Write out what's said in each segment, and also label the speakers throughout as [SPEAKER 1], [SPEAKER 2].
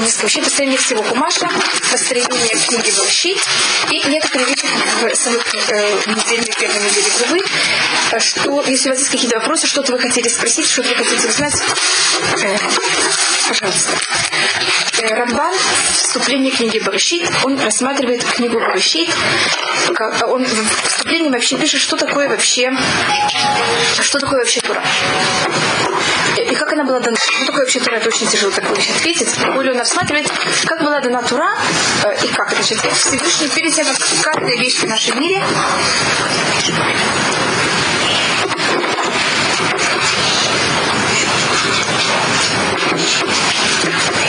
[SPEAKER 1] вещей. Построение всего Кумаша, построение книги Башит и некоторые вещи в самых э, недельных первой неделе главы, что, если у вас есть какие-то вопросы, что-то вы хотели спросить, что-то вы хотите узнать, э, пожалуйста. Э, Рамбан вступление книги Барышит, он рассматривает книгу Барышит, он в вступлении вообще пишет, что такое вообще, что такое вообще Тура. И как она была дана? Что такое вообще Тура? Это очень тяжело так ответить. Более он рассматривает, как была дана Тура э, и как. Значит, Всевышний перед тем, как каждая вещь в нашем мире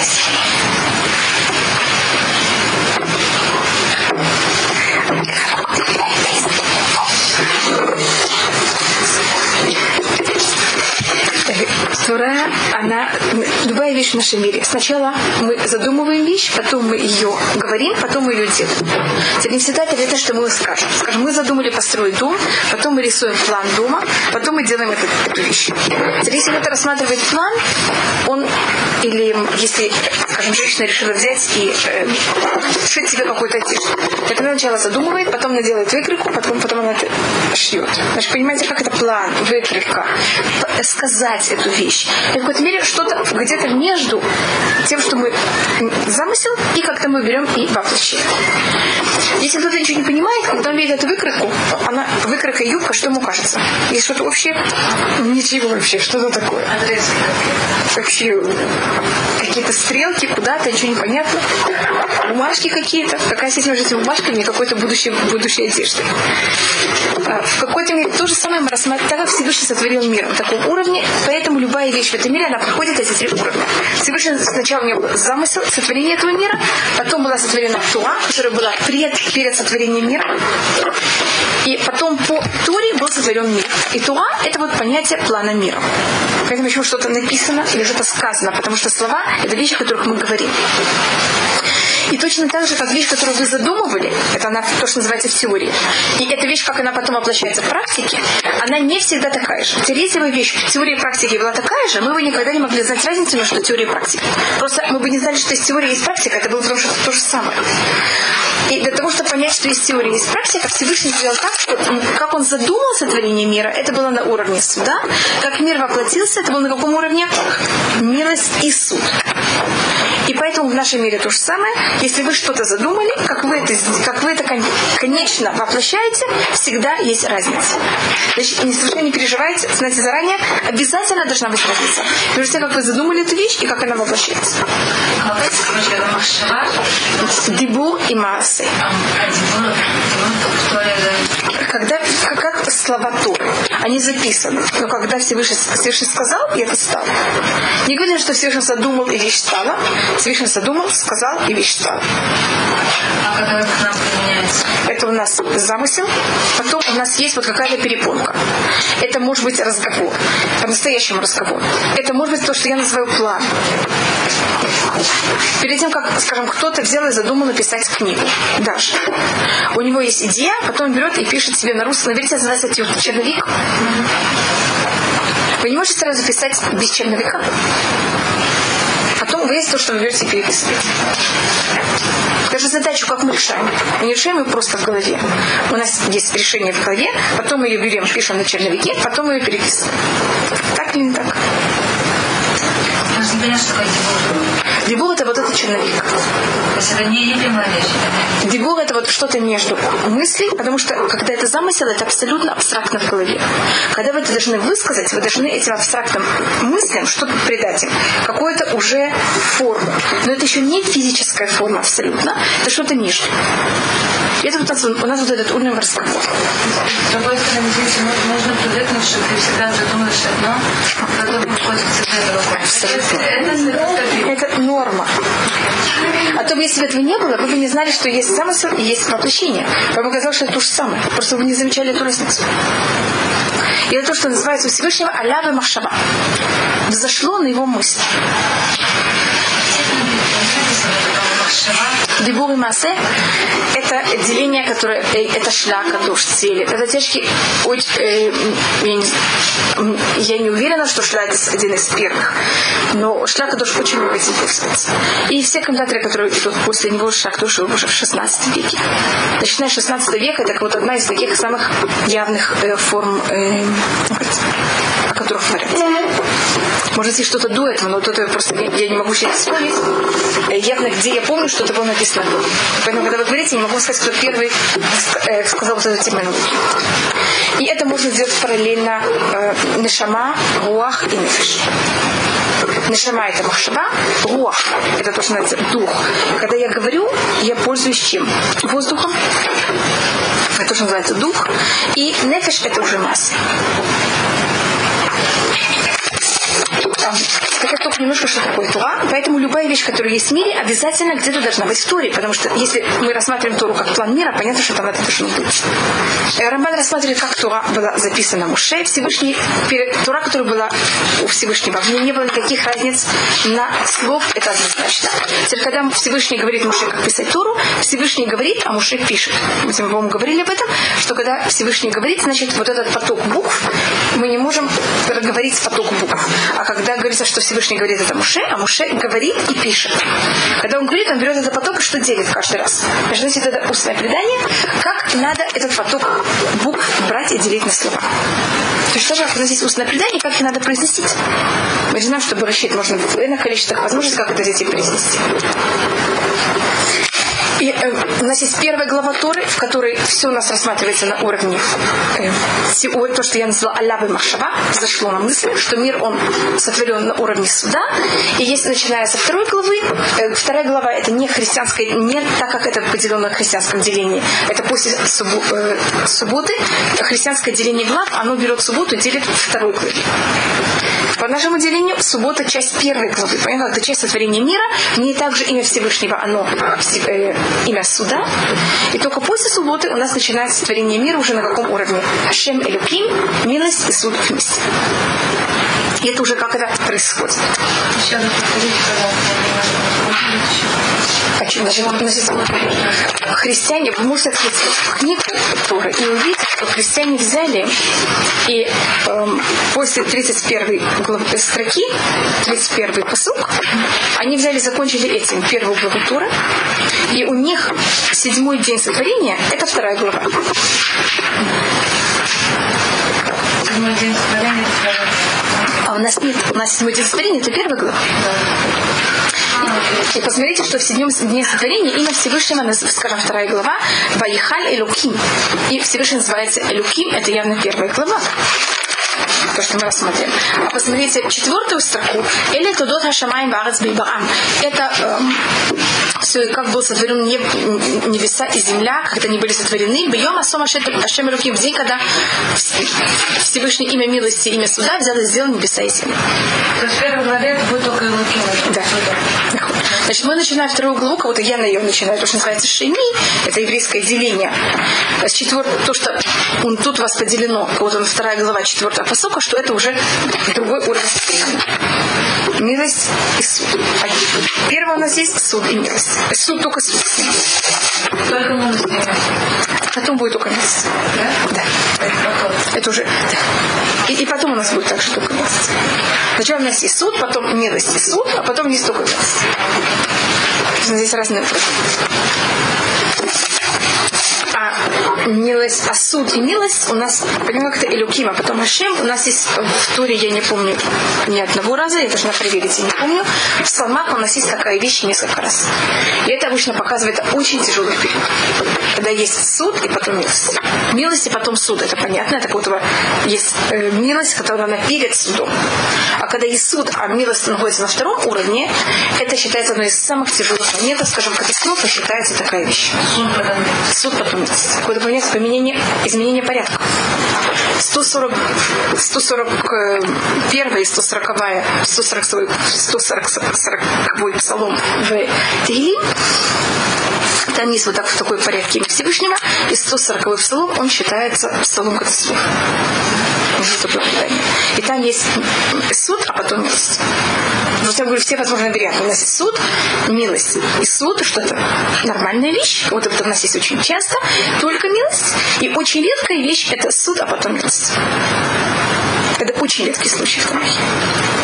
[SPEAKER 1] です。Тура, она, любая вещь в нашем мире. Сначала мы задумываем вещь, потом мы ее говорим, потом мы ее делаем. Это не всегда это то, что мы скажем. Скажем, мы задумали построить дом, потом мы рисуем план дома, потом мы делаем эту, эту вещь. Если это рассматривает план, он, или если, скажем, женщина решила взять и э, шить себе какую-то одежду. Это она сначала задумывает, потом она делает выкройку, потом, потом она это шьет. Значит, понимаете, как это план, выкройка, сказать эту вещь. И в какой-то мере что-то где-то между тем, что мы замысел, и как-то мы берем и воплощаем. Если кто-то ничего не понимает, когда он видит эту выкройку, она выкройка юбка, что ему кажется? Есть что-то общее? Ничего вообще, что-то такое. Вообще какие-то стрелки куда-то, ничего не понятно. Бумажки какие-то. Какая между этими бумажками какой-то будущей, будущей одежды. А, в какой-то мере то же самое мы рассматриваем, так как Всевышний сотворил мир на таком уровне, поэтому любая вещь в этом мире, она проходит эти три уровня. Всевышний сначала у него был замысел сотворения этого мира, потом была сотворена Туа, которая была пред, перед сотворением мира, и потом по Туре был сотворен мир. И Туа – это вот понятие плана мира. Поэтому еще что-то написано или что-то сказано, потому что слова – это вещи, о которых мы говорим. И точно так же, как вещь, которую вы задумывали, это она то, что называется в теории, и эта вещь, как она потом воплощается в практике, она не всегда такая же. Если бы вещь в теории и практике была такая же, мы бы никогда не могли знать разницу между теорией и практикой. Просто мы бы не знали, что есть теория и есть практика, это было бы то же самое. И для того, чтобы понять, что есть теория и есть практика, Всевышний сделал так, что как он задумал сотворение мира, это было на уровне суда, как мир воплотился, это было на каком уровне? Милость и суд. И поэтому в нашем мире то же самое. Если вы что-то задумали, как вы это, как вы это конечно воплощаете, всегда есть разница. Значит, не совершенно не переживайте, знаете заранее, обязательно должна быть разница. Между тем, как вы задумали эту вещь и как она воплощается. Дибур и массы. Когда, как, как слова Торы, они записаны. Но когда Всевышний, Всевышний сказал, и это стало. Не говорим, что Всевышний задумал, и вещь стала. Всевышний задумал, сказал, и вещь стала. А когда это к нам применяется? Это у нас замысел. Потом у нас есть вот какая-то перепонка. Это может быть разговор. По-настоящему разговор. Это может быть то, что я называю план. Перед тем, как, скажем, кто-то взял и задумал написать книгу. Даже. У него есть идея, потом берет и пишет себе на русском. На называется черновик. Вы не можете сразу писать без черновика. Потом вы есть то, что вы берете и переписываете. Даже задачу, как мы решаем. Мы не решаем ее просто в голове. У нас есть решение в голове, потом мы ее берем, пишем на черновике, потом мы ее переписываем. Так или не так? Дебур это вот этот черновик. То есть это не, не прямая вещь. Дебур это вот что-то между мыслей, потому что когда это замысел, это абсолютно абстрактно в голове. Когда вы это должны высказать, вы должны этим абстрактным мыслям что-то придать им, какую-то уже форму. Но это еще не физическая форма абсолютно, это что-то между. Это вот у нас, у нас вот этот уровень разговора.
[SPEAKER 2] С другой стороны, здесь можно привыкнуть, что ты всегда задумаешь одно, а потом выходит всегда другое.
[SPEAKER 1] Абсолютно. Это, норма. А то бы, если бы этого не было, вы бы не знали, что есть замысел и есть воплощение. Вам показалось, что это то же самое. Просто вы не замечали эту разницу. И это то, что называется у Всевышнего Алява Махшава. Взошло на его мысль. Дибур и Масе – это деление, которое, это шляка душ, цели. Это тяжкий, э, я, не, я не уверена, что шля это один из первых, но шляка душ очень этим пользуется. И все комментаторы, которые идут после него, шляка душ уже в 16 веке. Начиная с 16 века, это вот одна из таких самых явных э, форм, э, которых говорят. Может быть, что-то до этого, но вот это просто я, я не могу сейчас вспомнить. Э, явно, где я помню, что это было написано. Поэтому, когда вы говорите, я не могу сказать, кто первый э, сказал вот эту терминологию. И это можно сделать параллельно э, Нешама, Руах и Нефиш. Нешама это махшаба, руах это то, что называется дух. Когда я говорю, я пользуюсь чем? Воздухом. Это то, что называется дух. И нефиш это уже масса Thank you. Так я только немножко, что такое Тура. Поэтому любая вещь, которая есть в мире, обязательно где-то должна быть в Туре. Потому что если мы рассматриваем Туру как план мира, понятно, что там это должно быть. Э, Рамбан рассматривает, как Тура была записана Муше. Всевышний, Тура, которая была у Всевышнего, в ней не было никаких разниц на слов, это однозначно. Теперь, когда Всевышний говорит Муше, как писать Туру, Всевышний говорит, а Муше пишет. Мы, по-моему, говорили об этом, что когда Всевышний говорит, значит, вот этот поток букв, мы не можем говорить с потоком букв. А когда говорится, что Всевышний говорит это Муше, а Муше говорит и пишет. Когда он говорит, он берет этот поток и что делит каждый раз. Значит, это устное предание, как надо этот поток букв брать и делить на слова. То есть тоже, здесь устное предание, как их надо произнести. Мы знаем, что Барашит можно в иных количествах возможностей, как это и произнести. И э, у нас есть первая глава Торы, в которой все у нас рассматривается на уровне э, то, что я назвала Аллабы Махшава, зашло на мысль, что мир он сотворен на уровне суда. И есть, начиная со второй главы, э, вторая глава это не христианская, не так, как это поделено на христианском делении. Это после суббо, э, субботы. Христианское деление глав, оно берет субботу и делит второй главе. По нашему делению, суббота часть первой главы. Понятно, это часть сотворения мира. Не также имя Всевышнего, оно э, имя суда. И только после субботы у нас начинается творение мира уже на каком уровне? Ашем Элюким, милость и суд вместе. И это уже как это происходит. Еще значит, христиане, вы можете открыть книгу Торы и увидеть, что христиане взяли и эм, после 31 главы, э, строки, 31 посук, они взяли, закончили этим первую главу Торы, и у них седьмой день сотворения – это вторая глава. Седьмой день сотворения – А у нас нет, у нас седьмой день сотворения – это первая глава. И посмотрите, что в седьмом дне сотворения имя Всевышнего, скажем, вторая глава, Ваихаль Элуким. И Всевышний называется Элуким, это явно первая глава то, что мы рассмотрим. А посмотрите четвертую строку. Или тудот хашамай барец бейбаам. Это эм, все, как был сотворен небеса и земля, когда они были сотворены. Бьем асом ашем руки в день, когда Всевышний имя милости, имя суда взял и сделал небеса и землю.
[SPEAKER 2] То есть в первой главе это будет только
[SPEAKER 1] Да. Значит, мы начинаем вторую главу, кого-то я на ее начинаю, то, что называется шеми, это еврейское деление. То есть четвер... то, что он, тут у вас поделено, вот он вторая глава, четвертая посылка, что это уже другой уровень. Милость и суд. Первое у нас есть суд и милость. Суд только суд.
[SPEAKER 2] Только милость
[SPEAKER 1] Потом будет только милость. Да? Да. Это уже... Да. И, и потом у нас будет так, что только милость. Сначала у нас есть суд, потом милость и суд, а потом есть только милость. Здесь разные милость, а суд и милость у нас, понимаю, это Илюким, а потом Ашем, у нас есть в Туре, я не помню ни одного раза, я должна проверить, я не помню. В Псалмах у нас есть такая вещь несколько раз. И это обычно показывает очень тяжелый период. Когда есть суд и потом милость. Милость и потом суд, это понятно, это вот есть э, милость, которая она перед судом. А когда есть суд, а милость находится на втором уровне, это считается одной из самых тяжелых моментов, скажем, катастрофа считается такая вещь. Суд потом милость. Какое-то понятие изменение, изменение порядка. 140, 141 и 140, 140, 140 псалом в Тегилим, там есть вот так в такой порядке Всевышнего, и 140 псалом, он считается псалом катастрофы. И там есть суд, а потом Вот я говорю, все возможные варианты. У нас есть суд, милость. И суд, что это нормальная вещь, вот это у нас есть очень часто, только милость. И очень редкая вещь это суд, а потом милость. Это очень редкий случай в Танахе.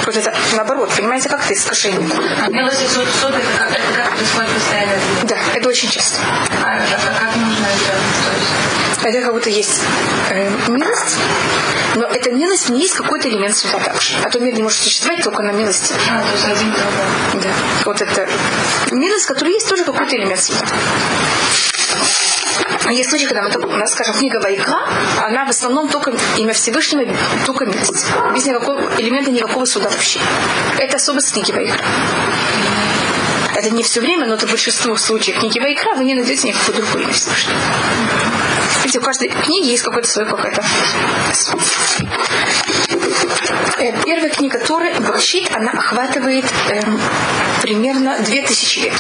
[SPEAKER 1] Вот это наоборот, понимаете, как это искушение.
[SPEAKER 2] А милость и суд, суд это как, это как происходит постоянно?
[SPEAKER 1] Да, это очень часто.
[SPEAKER 2] А, а как нужно это?
[SPEAKER 1] Это как будто есть э, милость, но эта милость не есть какой-то элемент суда также. А то мир не может существовать только на милости.
[SPEAKER 2] А, то есть один.
[SPEAKER 1] Да. Вот это милость, которая есть тоже какой-то элемент суда. Есть случаи, когда мы у нас, скажем, книга Вайка, она в основном только имя Всевышнего, только милость. Без никакого элемента никакого суда вообще. Это особость книги Вайка. Это не все время, но это большинство случаев книги Вайкра, вы не найдете никакой другой имя Всевышнего. Видите, у каждой книги есть какой-то свой какой-то Э, Первая книга Торы, Брашит, она охватывает эм, примерно 2000 лет.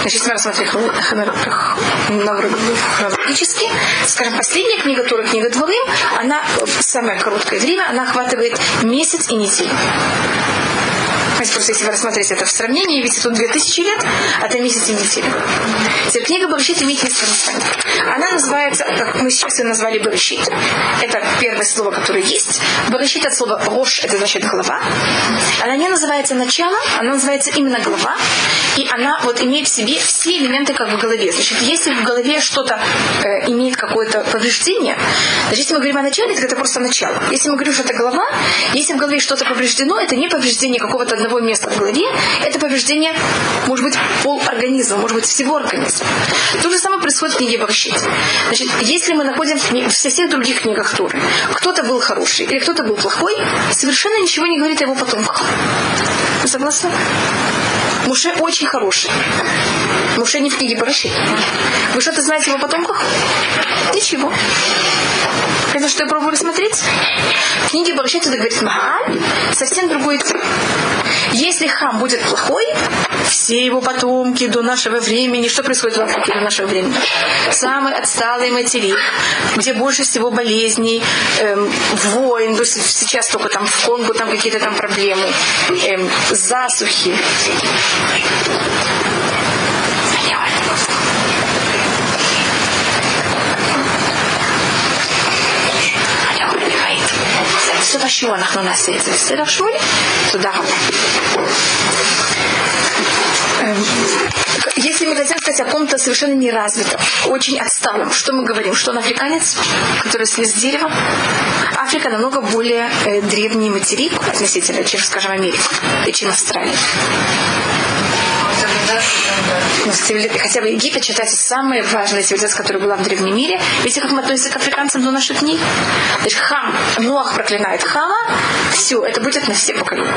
[SPEAKER 1] Значит, если мы рассмотрим хрон- хрон- хронологически, скажем, последняя книга Торы, книга Дворым, она э, самое короткое время, она охватывает месяц и неделю. Понимаете, Просто если вы рассмотрите это в сравнении, видите, тут 2000 лет, а это месяц и неделя. Теперь книга Барышит имеет несколько названий. Она называется, как мы сейчас ее назвали Барышит. Это первое слово, которое есть. Барышит от слова рош, это значит голова. Она не называется начало, она называется именно голова. И она вот имеет в себе все элементы как в голове. Значит, если в голове что-то э, имеет какое-то повреждение, значит, если мы говорим о начале, так это просто начало. Если мы говорим, что это голова, если в голове что-то повреждено, это не повреждение какого-то одного места в голове, это повреждение, может быть, пол организма, может быть, всего организма. То же самое происходит в книге Барщит. Значит, если мы находим в всех других книгах Торы, кто-то был хороший или кто-то был плохой, совершенно ничего не говорит о его потомках. Вы согласны? Муше очень хороший. Муше не в книге Барашит. Вы что-то знаете его потомках? Ничего. Это что я пробую рассмотреть? В книге Барашит это говорит Мааль, совсем другой тип. Если хам будет плохой, все его потомки до нашего времени, что происходит в Африке до нашего времени? Самый отсталый материк, где больше всего болезней, эм, войн, то сейчас только там в Конго там какие-то там проблемы, эм, засухи. בסוף השיעור אנחנו נעשה את זה, בסדר שולי? תודה רבה. Эм, Если мы хотим сказать о ком-то совершенно неразвитом, очень отсталом, что мы говорим? Что он африканец, который слез с дерева? Африка намного более э, древний материк относительно, чем, скажем, Америка и чем Австралия. Ну, цивили- Хотя бы Египет считается самой важной цивилизацией, которая была в древнем мире. Видите, как мы относимся к африканцам до наших дней? Значит, хам, Ноах проклинает хама, все, это будет на все поколения.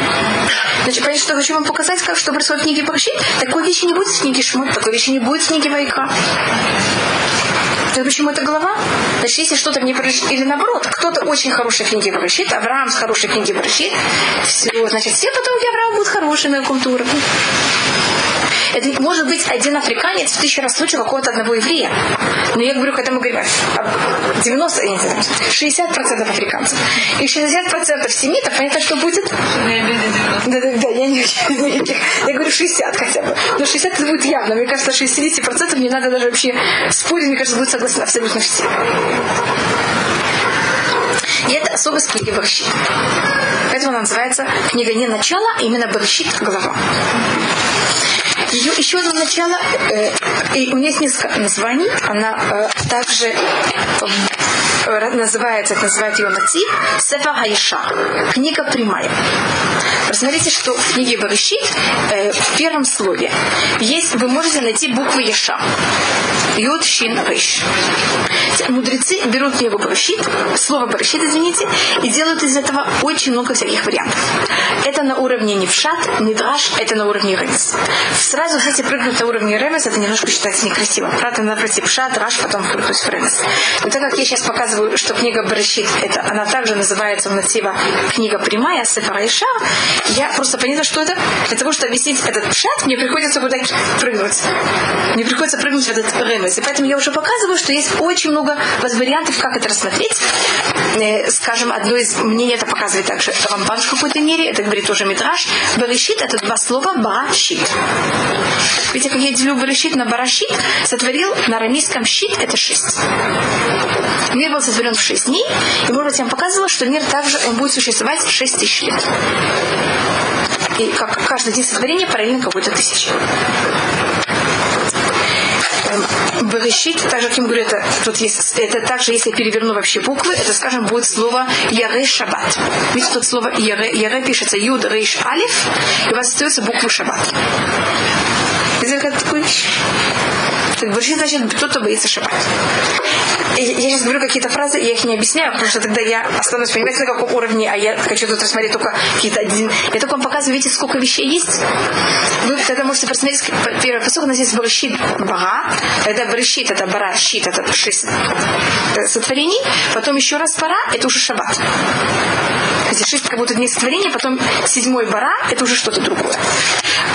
[SPEAKER 1] Значит, понятно, что хочу вам показать, как что происходит в книге Параши? Такой вещи не будет в книге Шмот, такой вещи не будет в книге Вайка. Так почему это голова? Значит, если что-то не пророчит, или наоборот, кто-то очень хороший в книге пророчит, Авраам с хорошей книги пророчит, все, значит, все потомки Авраама будут хорошие на каком-то. Это может быть один африканец в тысячу раз лучше какого-то одного еврея. Но я говорю, когда мы говорим о 90, я не знаю, 60% африканцев и 60% семитов, понятно, что будет? Да, да, да, я не Я говорю 60 хотя бы. Но 60 это будет явно. Мне кажется, 60% не надо даже вообще спорить, мне кажется, будет согласны абсолютно все. И это особость книги Барщит. Поэтому она называется книга не начало, а именно Барщит голова. Ее еще одно начало, э, и у нее есть несколько названий. Она э, также э, называется, это называет ее мотив Сефа Хаиша, книга прямая. Посмотрите, что в книге Барышит э, в первом слове есть, вы можете найти буквы Яша. Йод, Шин, Рыш. Мудрецы берут книгу Барышит, слово Барышит, извините, и делают из этого очень много всяких вариантов. Это на уровне Невшат, Мидраш, это на уровне Ремес. Сразу, кстати, прыгнуть на уровне Ремес, это немножко считается некрасиво. Правда, надо пройти Пшат, Раш, потом прыгнуть в Ремес. Но так как я сейчас показываю, что книга Барышит, это, она также называется у Натива книга прямая, Сефара Иша, Я просто поняла, что это. Для того, чтобы объяснить этот пшат, мне приходится так прыгнуть. Мне приходится прыгнуть в этот ремес. И поэтому я уже показываю, что есть очень много вариантов, как это рассмотреть. Э, скажем, одно из мнений это показывает также Рамбан в какой-то мере, это говорит тоже Митраж. Баришит это два слова барашит. Видите, как я делю барашит на барашит, сотворил на арамейском щит это шесть. Мир был сотворен в шесть дней, и, может быть, я показывала, что мир также он будет существовать шесть тысяч лет. И как каждый день сотворения параллельно какой-то тысячи. Берешит, так же, как я говорю, это, тут есть, это также, если я переверну вообще буквы, это, скажем, будет слово Яре Шаббат. Видите, тут слово Яре, Яре пишется Юд Рейш Алиф, и у вас остается буква Шаббат. Видите, как такую вещь? Берешит значит, кто-то боится шаббат. Я сейчас говорю какие-то фразы, я их не объясняю, потому что тогда я останусь, понимаете, на каком уровне, а я хочу тут рассмотреть только какие-то один. Я только вам показываю, видите, сколько вещей есть. Вы тогда можете посмотреть, первый посыл у нас есть Барашит Бара, это Барашит, это Бара, Щит, это шесть сотворений, потом еще раз Бара, это уже Шаббат. Эти шесть как будто дней сотворения, потом седьмой Бара, это уже что-то другое.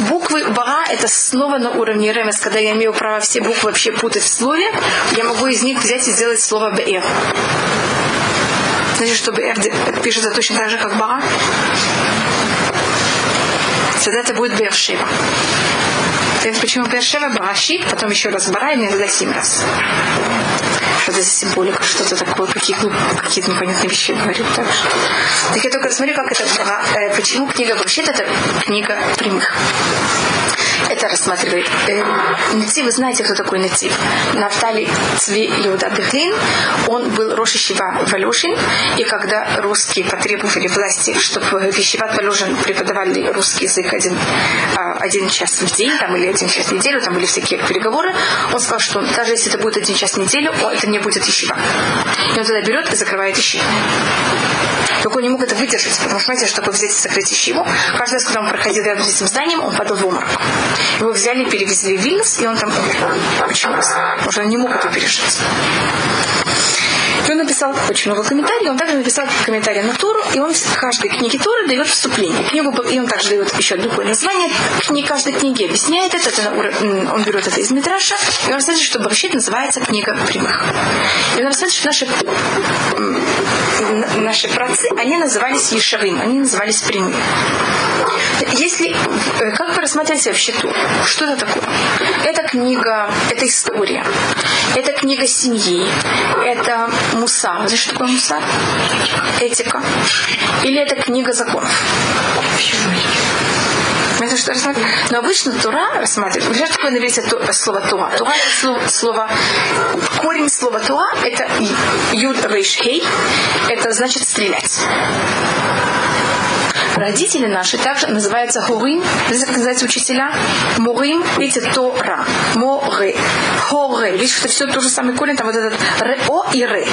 [SPEAKER 1] Буквы Бара это снова на уровне Ремес, когда я имею право все буквы вообще путать в слове, я могу из них взять и сделать слово БР. Значит, что БР пишется точно так же, как Бара. Тогда это будет Бершева. Почему Бершева Барашит, потом еще раз Бара, и иногда семь раз что это за символика, что-то такое, какие, ну, какие-то непонятные вещи говорю. Так, так я только смотрю, как это, э, почему книга вообще это книга прямых. Это рассматривает. Э, Нати, вы знаете, кто такой Нати? Нафтали Цви Иуда Бехлин, он был Рошишива Валюшин, и когда русские потребовали власти, чтобы в Ешиват Валюшин преподавали русский язык один, а, один час в день, там, или один час в неделю, там были всякие переговоры, он сказал, что даже если это будет один час в неделю, это не будет ищива. И он тогда берет и закрывает ищиву. Только он не мог это выдержать, потому что, знаете, чтобы взять и закрыть ищиву, каждый раз, когда он проходил рядом с этим зданием, он падал в обморок. Его взяли, перевезли в Вильнюс, и он там умер. Почему? Потому что он не мог это пережить. И он написал очень много комментариев, он также написал комментарии на Туру, и он в каждой книге Туры дает вступление. Книгу, и он также дает еще другое название книги, каждой книги, объясняет это, это он берет это из Митраша, и он рассказывает, что Барашит называется книга прямых. И он рассказывает, что наши, наши працы, они назывались Ешавим, они назывались прямыми. Если, э, как вы рассматриваете вообще Туру? Что это такое? Это книга, это история, это книга семьи, это муса. Знаете, что такое муса? Этика. Или это книга законов? Это что рассматривать? Но обычно Тура рассматривает. Что такое на иврите слово Тура? Тура это слово, слово корень слова Туа это юд рейш хей. Это значит стрелять. Родители наши также называются хурим. Знаете, как называются учителя? Мурим, видите, Тора. Море. Хоре. Видите, это все то же самое корень, там вот этот ре-о и ре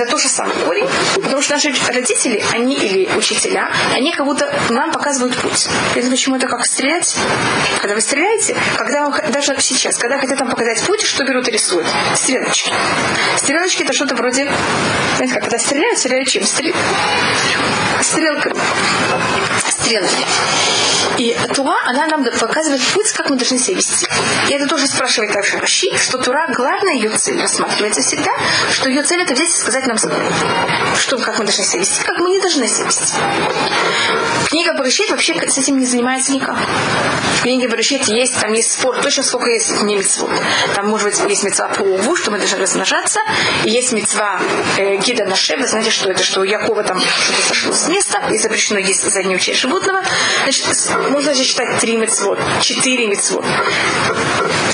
[SPEAKER 1] это то же самое корень, потому что наши родители, они или учителя, они как будто нам показывают путь. Это почему это как стрелять? Когда вы стреляете, когда вам, даже сейчас, когда хотят вам показать путь, что берут и рисуют? Стрелочки. Стрелочки это что-то вроде, знаете, как, когда стреляют, стреляют чем? Стрел... Стрелками. Стрелами. И Тура, она нам показывает путь, как мы должны себя вести. И это тоже спрашивает также Раши, что Тура, главная ее цель рассматривается всегда, что ее цель это взять и сказать нам, что, как мы должны себя вести, как мы не должны себя вести. Книга Барышит вообще с этим не занимается никак. В книге Барышит есть, там есть спор, точно сколько есть не митцвот. Там, может быть, есть мецва по уву, что мы должны размножаться, и есть мецва э, гида на шебе, знаете, что это, что у Якова там что-то сошло с места, и запрещено есть заднюю часть животного. Значит, можно же считать три мецвод, четыре мецвод.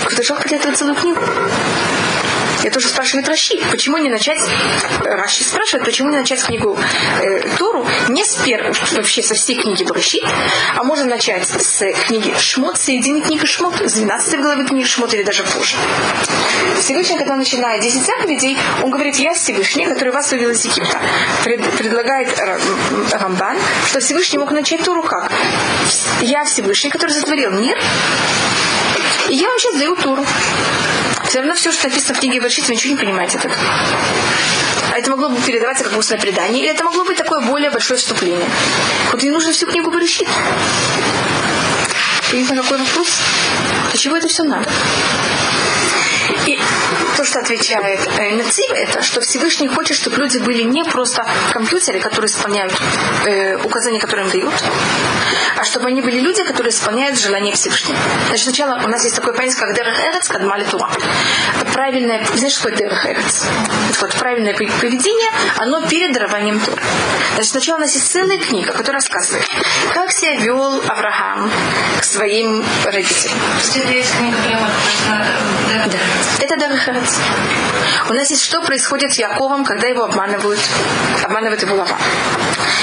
[SPEAKER 1] Кто-то жалко для этого целую книгу. Я тоже спрашиваю Раши, почему не начать, Раши спрашивает, почему не начать книгу э, Тору не с первой, вообще со всей книги Браши, а можно начать с книги Шмот, середины книги Шмот, с 12 главы книги Шмот или даже позже. Всевышний, когда начинает 10 заповедей, он говорит, я Всевышний, который вас вывел из Египта. Пред, предлагает Рамбан, что Всевышний мог начать Тору как? Я Всевышний, который сотворил мир, и я вам сейчас даю Тору. Все равно все, что написано в книге Бершит, вы ничего не понимаете от. А это могло бы передаваться как устное предание, или это могло быть такое более большое вступление. Вот не нужно всю книгу Берешит. На какой вопрос? Для чего это все надо? То, что отвечает э, Нацив, это, что Всевышний хочет, чтобы люди были не просто компьютеры, которые исполняют э, указания, которые им дают, а чтобы они были люди, которые исполняют желание Всевышнего. Значит, сначала у нас есть такое понятие, как Дерех Эрец, Кадмали Туа. Правильное, знаешь, что такое Дерех Эрец? Вот, правильное поведение, оно перед дарованием Тура. Значит, сначала у нас есть целая книга, которая рассказывает, как себя вел Авраам к своим родителям.
[SPEAKER 2] Есть книга прямо,
[SPEAKER 1] да. Это Дарахарец. У нас есть что происходит с Яковом, когда его обманывают, обманывает его лава.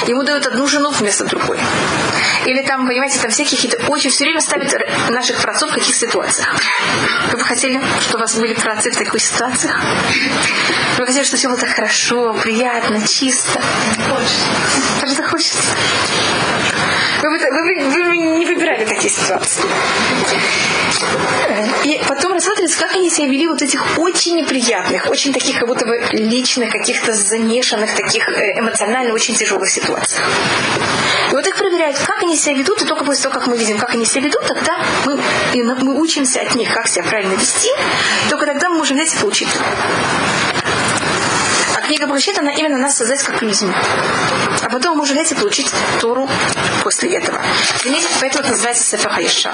[SPEAKER 1] Ему дают одну жену вместо другой. Или там, понимаете, там все какие-то очень все время ставят наших праотцов в каких ситуациях. Вы бы хотели, чтобы у вас были праотцы в таких ситуациях? Вы бы хотели, чтобы все было так хорошо, приятно, чисто? Хочется. Просто хочется. Вы, вы, вы, вы не выбирали такие ситуации. И потом рассматривается, как они себя вели вот этих очень неприятных, очень таких как будто бы личных, каких-то замешанных, таких э, эмоционально очень тяжелых ситуациях. И вот их проверяют, как они себя ведут, и только после того, как мы видим, как они себя ведут, тогда мы, мы учимся от них, как себя правильно вести, только тогда мы можем взять и поучить. Книга Брахит, она именно нас создает как людьми. А потом можем взять и получить Тору после этого. Поэтому это называется Сефер Хаиша.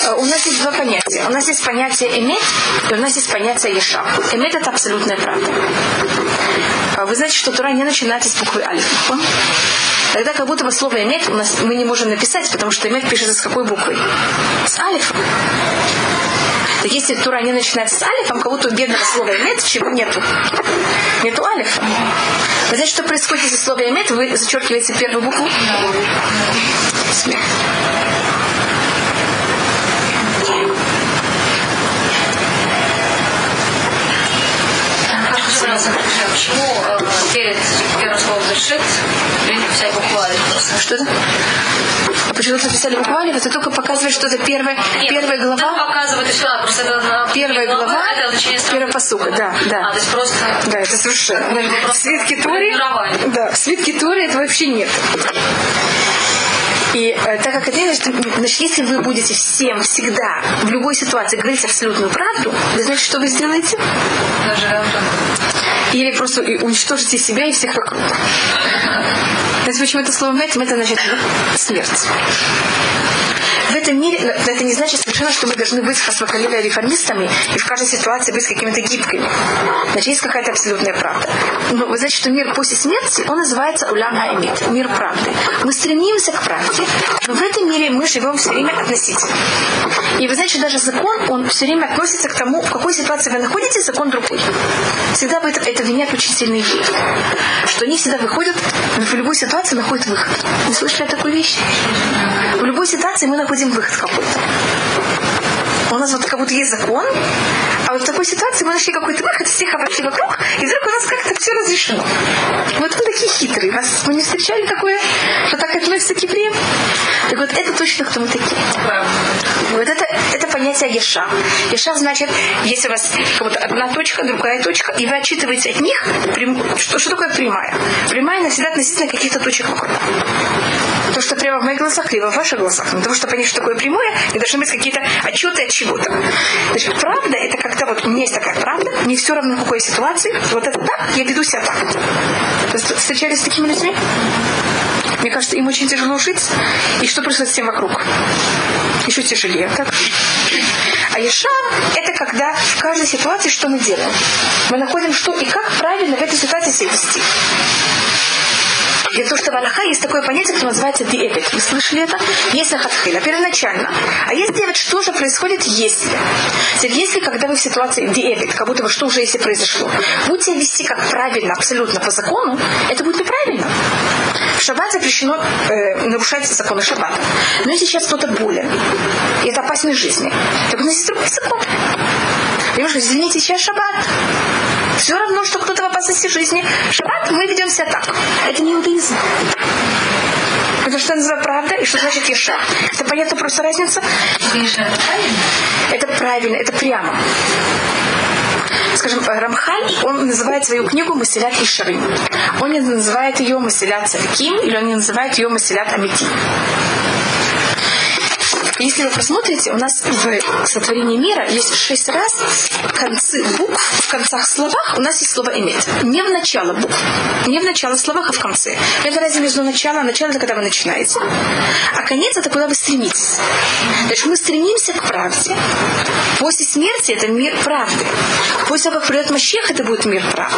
[SPEAKER 1] Э, у нас есть два понятия. У нас есть понятие эмет, и у нас есть понятие еша. Эмет это абсолютная правда. А вы знаете, что Тура не начинается с буквы алиф. Тогда как будто бы слово эмет у нас мы не можем написать, потому что эмет пишется с какой буквой? С алифом. Так если Тура не начинается с алифом, как будто у бедного слова эмет чего нету. Нету алифа. Вы знаете, что происходит, если слово эмет вы зачеркиваете первую букву? Смех.
[SPEAKER 2] Почему э, перед первым словом «зашит» люди писали буквально просто?
[SPEAKER 1] Что это? А почему написали буквально? Это только показывает, что это первая, Нет, первая глава.
[SPEAKER 2] Там показывает еще, а просто это
[SPEAKER 1] первая глава, глава это первая посука, да, да.
[SPEAKER 2] А, то есть просто...
[SPEAKER 1] Да, это совершенно. В свитке Тори, да, в свитке Тори это вообще нет. И э, так как это значит, значит, если вы будете всем всегда в любой ситуации говорить абсолютную правду, вы знаете, что вы сделаете?
[SPEAKER 2] Даже
[SPEAKER 1] Или просто уничтожите себя и всех вокруг. Знаете, почему это слово «мэтим» это значит смерть в этом мире, это не значит совершенно, что мы должны быть хасвакалиля реформистами и в каждой ситуации быть какими-то гибкими. Значит, есть какая-то абсолютная правда. Но вы знаете, что мир после смерти, он называется улям хаимит, мир правды. Мы стремимся к правде, но в этом мире мы живем все время относительно. И вы знаете, что даже закон, он все время относится к тому, в какой ситуации вы находитесь, закон другой. Всегда это, это винят очень сильные люди. Что они всегда выходят, в любой ситуации находят выход. Вы слышали такую вещь? В любой ситуации мы находим выход какой-то. У нас вот как будто есть закон, а вот в такой ситуации мы нашли какой-то выход, всех обошли вокруг, и вдруг у нас как-то все разрешено. Вот вы такие хитрые. Вас мы не встречали такое, что так относится к евреям? Так вот это точно кто мы такие. Вот это, это понятие Еша. Еша значит, если у вас как будто одна точка, другая точка, и вы отчитываете от них, что, что такое прямая? Прямая навсегда относительно каких-то точек вокруг. То, что прямо в моих глазах, либо в ваших глазах. Для того, чтобы понять, что такое прямое, не должны быть какие-то отчеты от чего-то. Значит, правда это когда вот у меня есть такая правда, не все равно в какой ситуации, вот это так, я веду себя так. Вы встречались с такими людьми? Мне кажется, им очень тяжело жить. И что происходит с тем вокруг? Еще тяжелее, так? А Ешав – это когда в каждой ситуации что мы делаем? Мы находим, что и как правильно в этой ситуации себя вести. В том, что в Аллаха есть такое понятие, которое называется диэбет. Вы слышали это? Есть Ахатхила, первоначально. А есть диэбет, что же происходит, если? Теперь, если, когда вы в ситуации диэбет, как будто бы что уже если произошло, будете вести как правильно, абсолютно по закону, это будет неправильно. В шаббат запрещено э, нарушать законы шаббата. Но если сейчас кто-то болен, и это опасность жизни, так у нас есть другой закон. Понимаешь, извините, сейчас шаббат. Все равно, что кто-то в опасности жизни. Шаббат мы ведем себя так. Это не иудаизм. Это что называется правда и что значит еша. Это понятно просто разница?
[SPEAKER 2] Это правильно?
[SPEAKER 1] Это правильно, это прямо. Скажем, Рамхаль, он называет свою книгу Масилят и Шарим. Он не называет ее Масилят Цариким, или он не называет ее Масилят Амити. Если вы посмотрите, у нас в сотворении мира есть шесть раз концы букв, в концах словах у нас есть слово «имет». Не в начало букв, не в начало словах, а в конце. Это разница между началом, начало это когда вы начинаете, а конец это куда вы стремитесь. Значит, мы стремимся к правде. После смерти это мир правды. После того, как придет Мащех, это будет мир правды.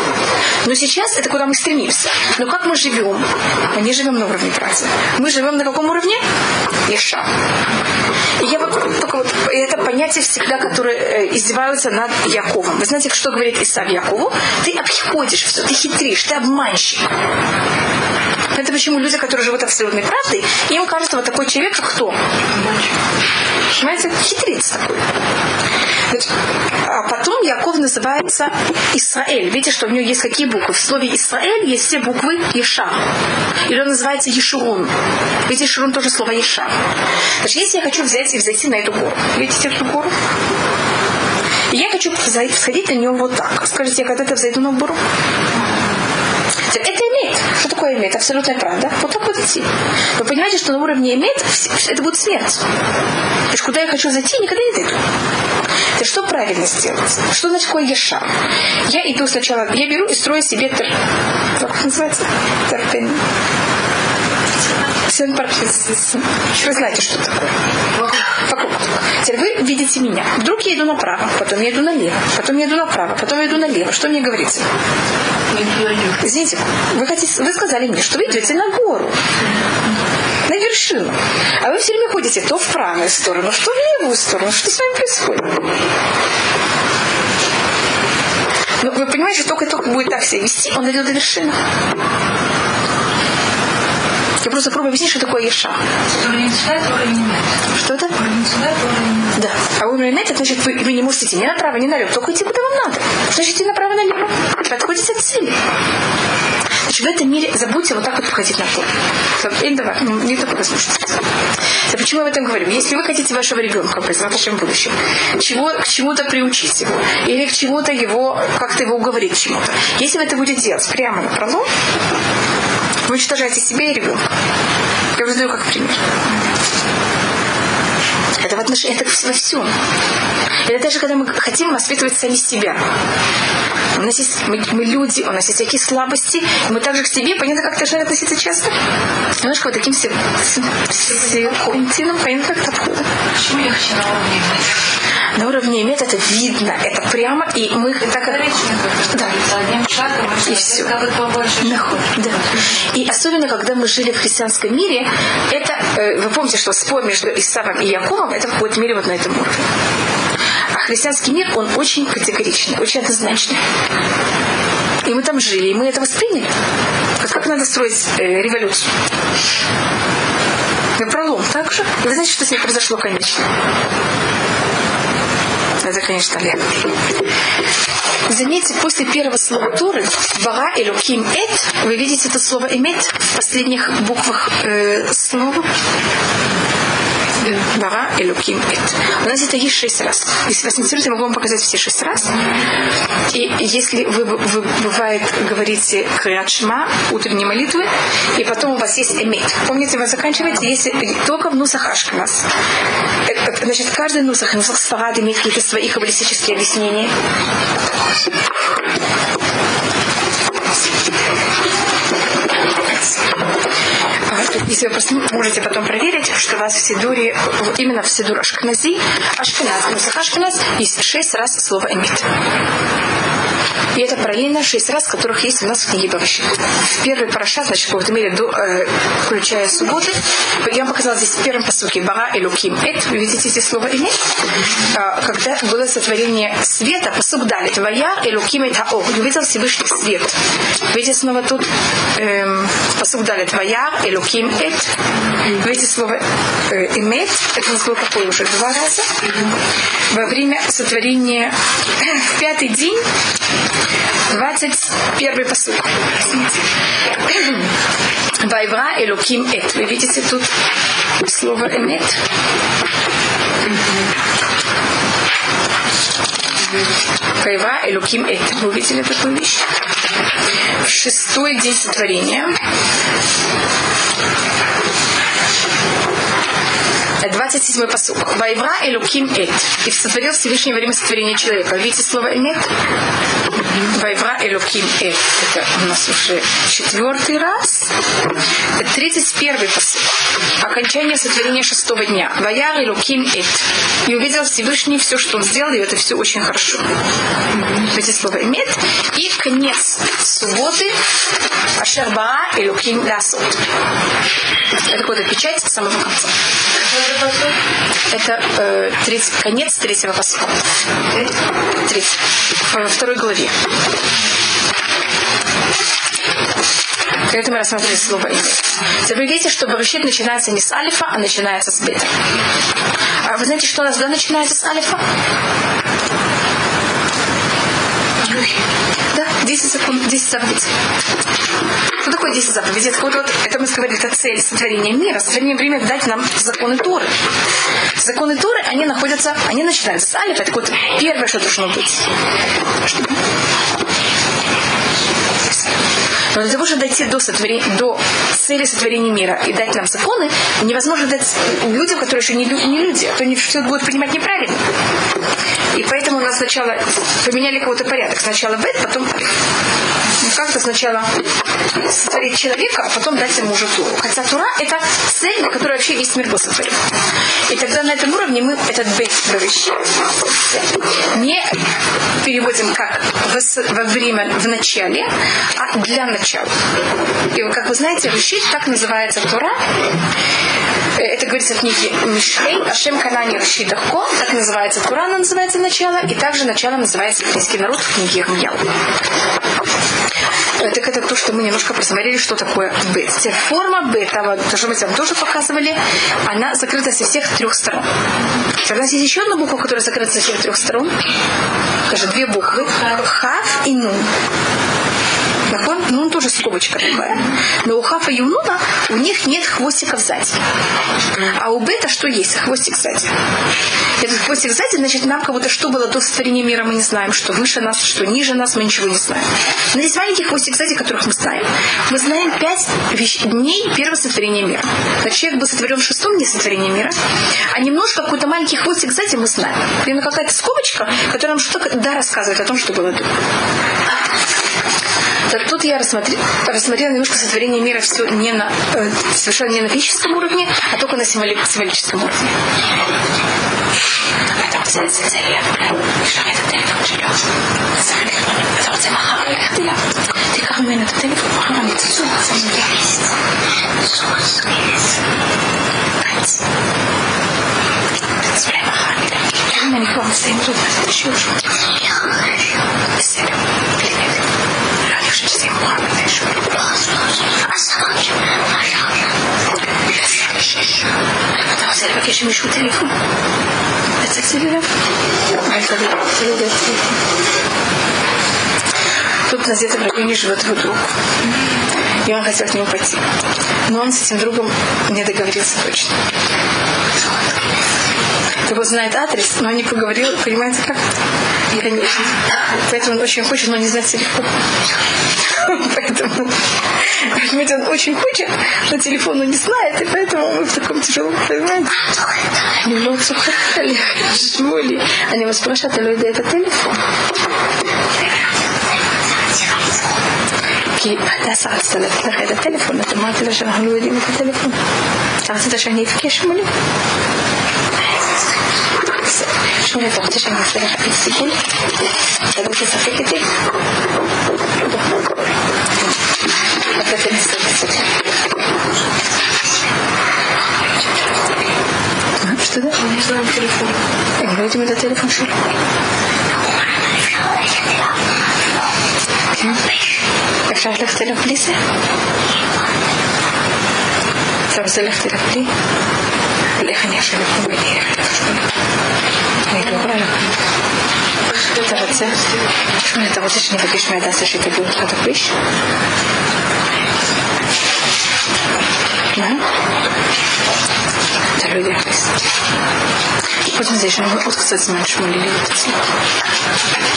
[SPEAKER 1] Но сейчас это куда мы стремимся. Но как мы живем? Мы не живем на уровне правды. Мы живем на каком уровне? Еша. И я вот только вот это понятие всегда, которое э, издеваются над Яковом. Вы знаете, что говорит Исав Якову? Ты обходишь все, ты хитришь, ты обманщик. Это почему люди, которые живут абсолютной правдой, им кажется вот такой человек, кто? Понимаете, хитрец такой. А потом Яков называется Исраэль. Видите, что у него есть какие буквы? В слове Исраэль есть все буквы Еша. Или он называется Ешурун. Видите, Ешурун тоже слово Еша. Значит, если я хочу взять и взойти на эту гору, видите эту гору? И я хочу сходить на нее вот так. Скажите, я когда-то взойду на гору? Это имеет. Что такое имеет? Абсолютная правда. Вот так вот идти. Вы понимаете, что на уровне имеет, это будет смерть. То есть куда я хочу зайти, никогда не дойду. То что правильно сделать? Что значит такое еша? Я иду сначала, я беру и строю себе тер... Как называется? Терпень. Вы знаете, что такое. Вокруг. Теперь вы видите меня. Вдруг я иду направо, потом я иду налево, потом я иду направо, потом я иду налево. Что мне говорится? Извините, вы, хотите, вы сказали мне, что вы идете на гору на вершину. А вы все время ходите то в правую сторону, что в левую сторону. Что с вами происходит? Ну, вы понимаете, что только-только будет так себя вести, он дойдет до вершины. Я просто пробую объяснить, что такое Еша. Что это? Да. А уровень нет, это значит, вы, вы не можете идти ни направо, ни налево, только идти, куда вам надо. Значит, идти направо, налево. Подходите от цели. Значит, в этом мире забудьте вот так вот походить на пол. Или давай, ну, не только послушайте. Да почему я об этом говорю? Если вы хотите вашего ребенка в вашем будущем, чего, к чему-то приучить его, или к чему-то его, как-то его уговорить чему-то, если вы это будете делать прямо на пролом, вы уничтожаете себя и ребенка. Я вам как пример. Это в отношении, это во всем. Это даже когда мы хотим воспитывать сами себя. У нас есть, мы, мы люди, у нас есть всякие слабости, мы также к себе, понятно, как должны относиться часто? Немножко вот таким серпантином, понятно, как подхода. Почему я хочу на уровне на уровне имет это видно, это прямо, и мы так как... Да. и все. Да. И особенно, когда мы жили в христианском мире, это, э, вы помните, что спор между Исавом и Яковом, это в какой-то мере вот на этом уровне. А христианский мир, он очень категоричный, очень однозначный. И мы там жили, и мы это восприняли. Как, как надо строить э, революцию. На пролом так же. И вы знаете, что с ней произошло, конечно? Это, конечно, легко. Заметьте, после первого слова Торы, Бара Элоким Эт, вы видите это слово Эмет в последних буквах э, слова. Бара Элуким Эт. У нас это есть шесть раз. Если вас интересует, я могу вам показать все шесть раз. И если вы, вы бывает, говорите Криачма, утренние молитвы, и потом у вас есть Эмет. Помните, вы заканчиваете, если только в Нусах Ашканас. Значит, каждый Нусах, Нусах Сфарад имеет какие-то свои каббалистические объяснения если вы просто можете потом проверить, что у вас в Сидуре, именно в Сидур Ашкнази, Ашкназ, Нусах Ашкназ, есть шесть раз слово «эмит». И это параллельно шесть раз, которых есть у нас в книге Баваши. В первый параша, значит, какой-то мере, до, э, включая субботы, я вам показала здесь в первом посуке Бара и Луким Эт, вы видите здесь слово «иметь», э, когда было сотворение света, посук дали, твоя и Луким Эт Хао, увидел Всевышний свет. Видите снова тут э, посук дали, твоя и Луким Эт, видите слово э, «иметь», это у нас было какое уже, два раза, во время сотворения в пятый день 21 посуд. Вайвра Элоким Эт. Вы видите тут слово Эмет? Кайва Элуким Эт. Вы увидели такую вещь? Шестой день сотворения. 27 посук. Вайвра Элуким Эт. И сотворил Всевышний во время сотворения человека. Видите слово Эмет? Вайвра Элуким Эт. Это у нас уже четвертый раз. Это 31 посук. Окончание сотворения шестого дня. Ваяр Элуким Эт. И увидел Всевышний все, что он сделал, и это все очень хорошо. Видите слово Эмет. И конец субботы. Ашербаа Элуким Ласот. Это вот печать самого конца. Это э, 30, конец третьего посла. Третий. Во второй главе. Это мы рассмотрели слово «имя». Видите, что Барышит начинается не с алифа, а начинается с бета. А вы знаете, что у нас да начинается с алифа? Да, 10 секунд, 10 заповедей. Что такое 10 заповедей? Это, вот, это мы сказали, это цель сотворения мира. Сотворение время дать нам законы Торы. Законы Торы, они находятся, они начинаются с алифа. Это вот первое, что должно быть. Что? Но для того, чтобы дойти до, сотворения, до цели сотворения мира и дать нам законы, невозможно дать людям, которые еще не, не люди, а то они все будут принимать неправильно. И поэтому у нас сначала поменяли какой-то порядок. Сначала бет, потом как-то сначала сотворить человека, а потом дать ему уже Туру. Хотя Тура – это цель, на которой вообще весь мир был сотворен. И тогда на этом уровне мы этот бейт не переводим как во время, в начале, а для начала. И как вы знаете, решить, как называется Тура, это говорится в книге Мишлей, Ашем Канани Рашидахко, так называется Тура, она называется начало, и также начало называется еврейский народ в книге Ирмияу. Так это то, что мы немножко просмотрели, что такое бет. Форма бета, вот, то, что мы вам тоже показывали, она закрыта со всех трех сторон. У нас есть еще одна буква, которая закрыта со всех трех сторон. Скажи, две буквы. Хав и Нун. Ну, он тоже скобочка такая. Но у Хафа и Юнуна у них нет хвостика сзади. А у Бета что есть? Хвостик сзади. Этот хвостик сзади, значит, нам будто что было до сотворения мира, мы не знаем. Что выше нас, что ниже нас, мы ничего не знаем. Но есть маленький хвостик сзади, которых мы знаем. Мы знаем пять вещ... дней первого сотворения мира. Значит, человек был сотворен в шестом дне сотворения мира, а немножко какой-то маленький хвостик сзади мы знаем. Примерно какая-то скобочка, которая нам что-то да, рассказывает о том, что было до. Так тут я рассмотрела, рассмотрела немножко сотворение мира все не на, э, совершенно не на физическом уровне, а только на символи, символическом уровне. אתה רוצה לצלצל אליו, אפשר את הטלפון שלו, אתה רוצה מחר ללכת אליו, תיקח ממנו את הטלפון, מחר אני צוצו, אז אולי מחר נלך. אם אני כבר מסיימת את זה, שיעור. בסדר, בלי לב. חושבת שזה יהיה מוכן מתישהו. אתה רוצה לבקש ממישהו טלפון? לצלצל אליו? אל תביא, תלוי טלפון. Тут на где-то в районе живет его друг. И он хотел к нему пойти. Но он с этим другом не договорился точно. Его знает адрес, но не поговорил, понимаете как? Конечно. Поэтому он очень хочет, но не знает телефон. Поэтому, понимаете, он очень хочет, но телефон он не знает, и поэтому мы в таком тяжелом, понимаете? Они לא צוחקים חשבו לי. אני מסבירה שאתה לא יודע את הטלפון. כי הדסה רצתה לתת לך את הטלפון, את אמרת לה שאנחנו לא יודעים את הטלפון. אתה רצית שאני אבקש מולי? شغل تفتيش المسألة في السجن فبنت سفكتك أفتت السجن أنت ده؟ مش ده التليفون اهربي من التليفون شو اشرح الاختلاف ليه سهل؟ تعرف الاختلاف ليه؟ الإغنية في الكوميديا هيدو אתה רוצה? שמע, אתה רוצה שאני אבקש מהדסה שתביאו לך את הכביש? מה? אתה לא יודע חוץ מזה יש לנו עוד קצת זמן שמונה להיות אצלי.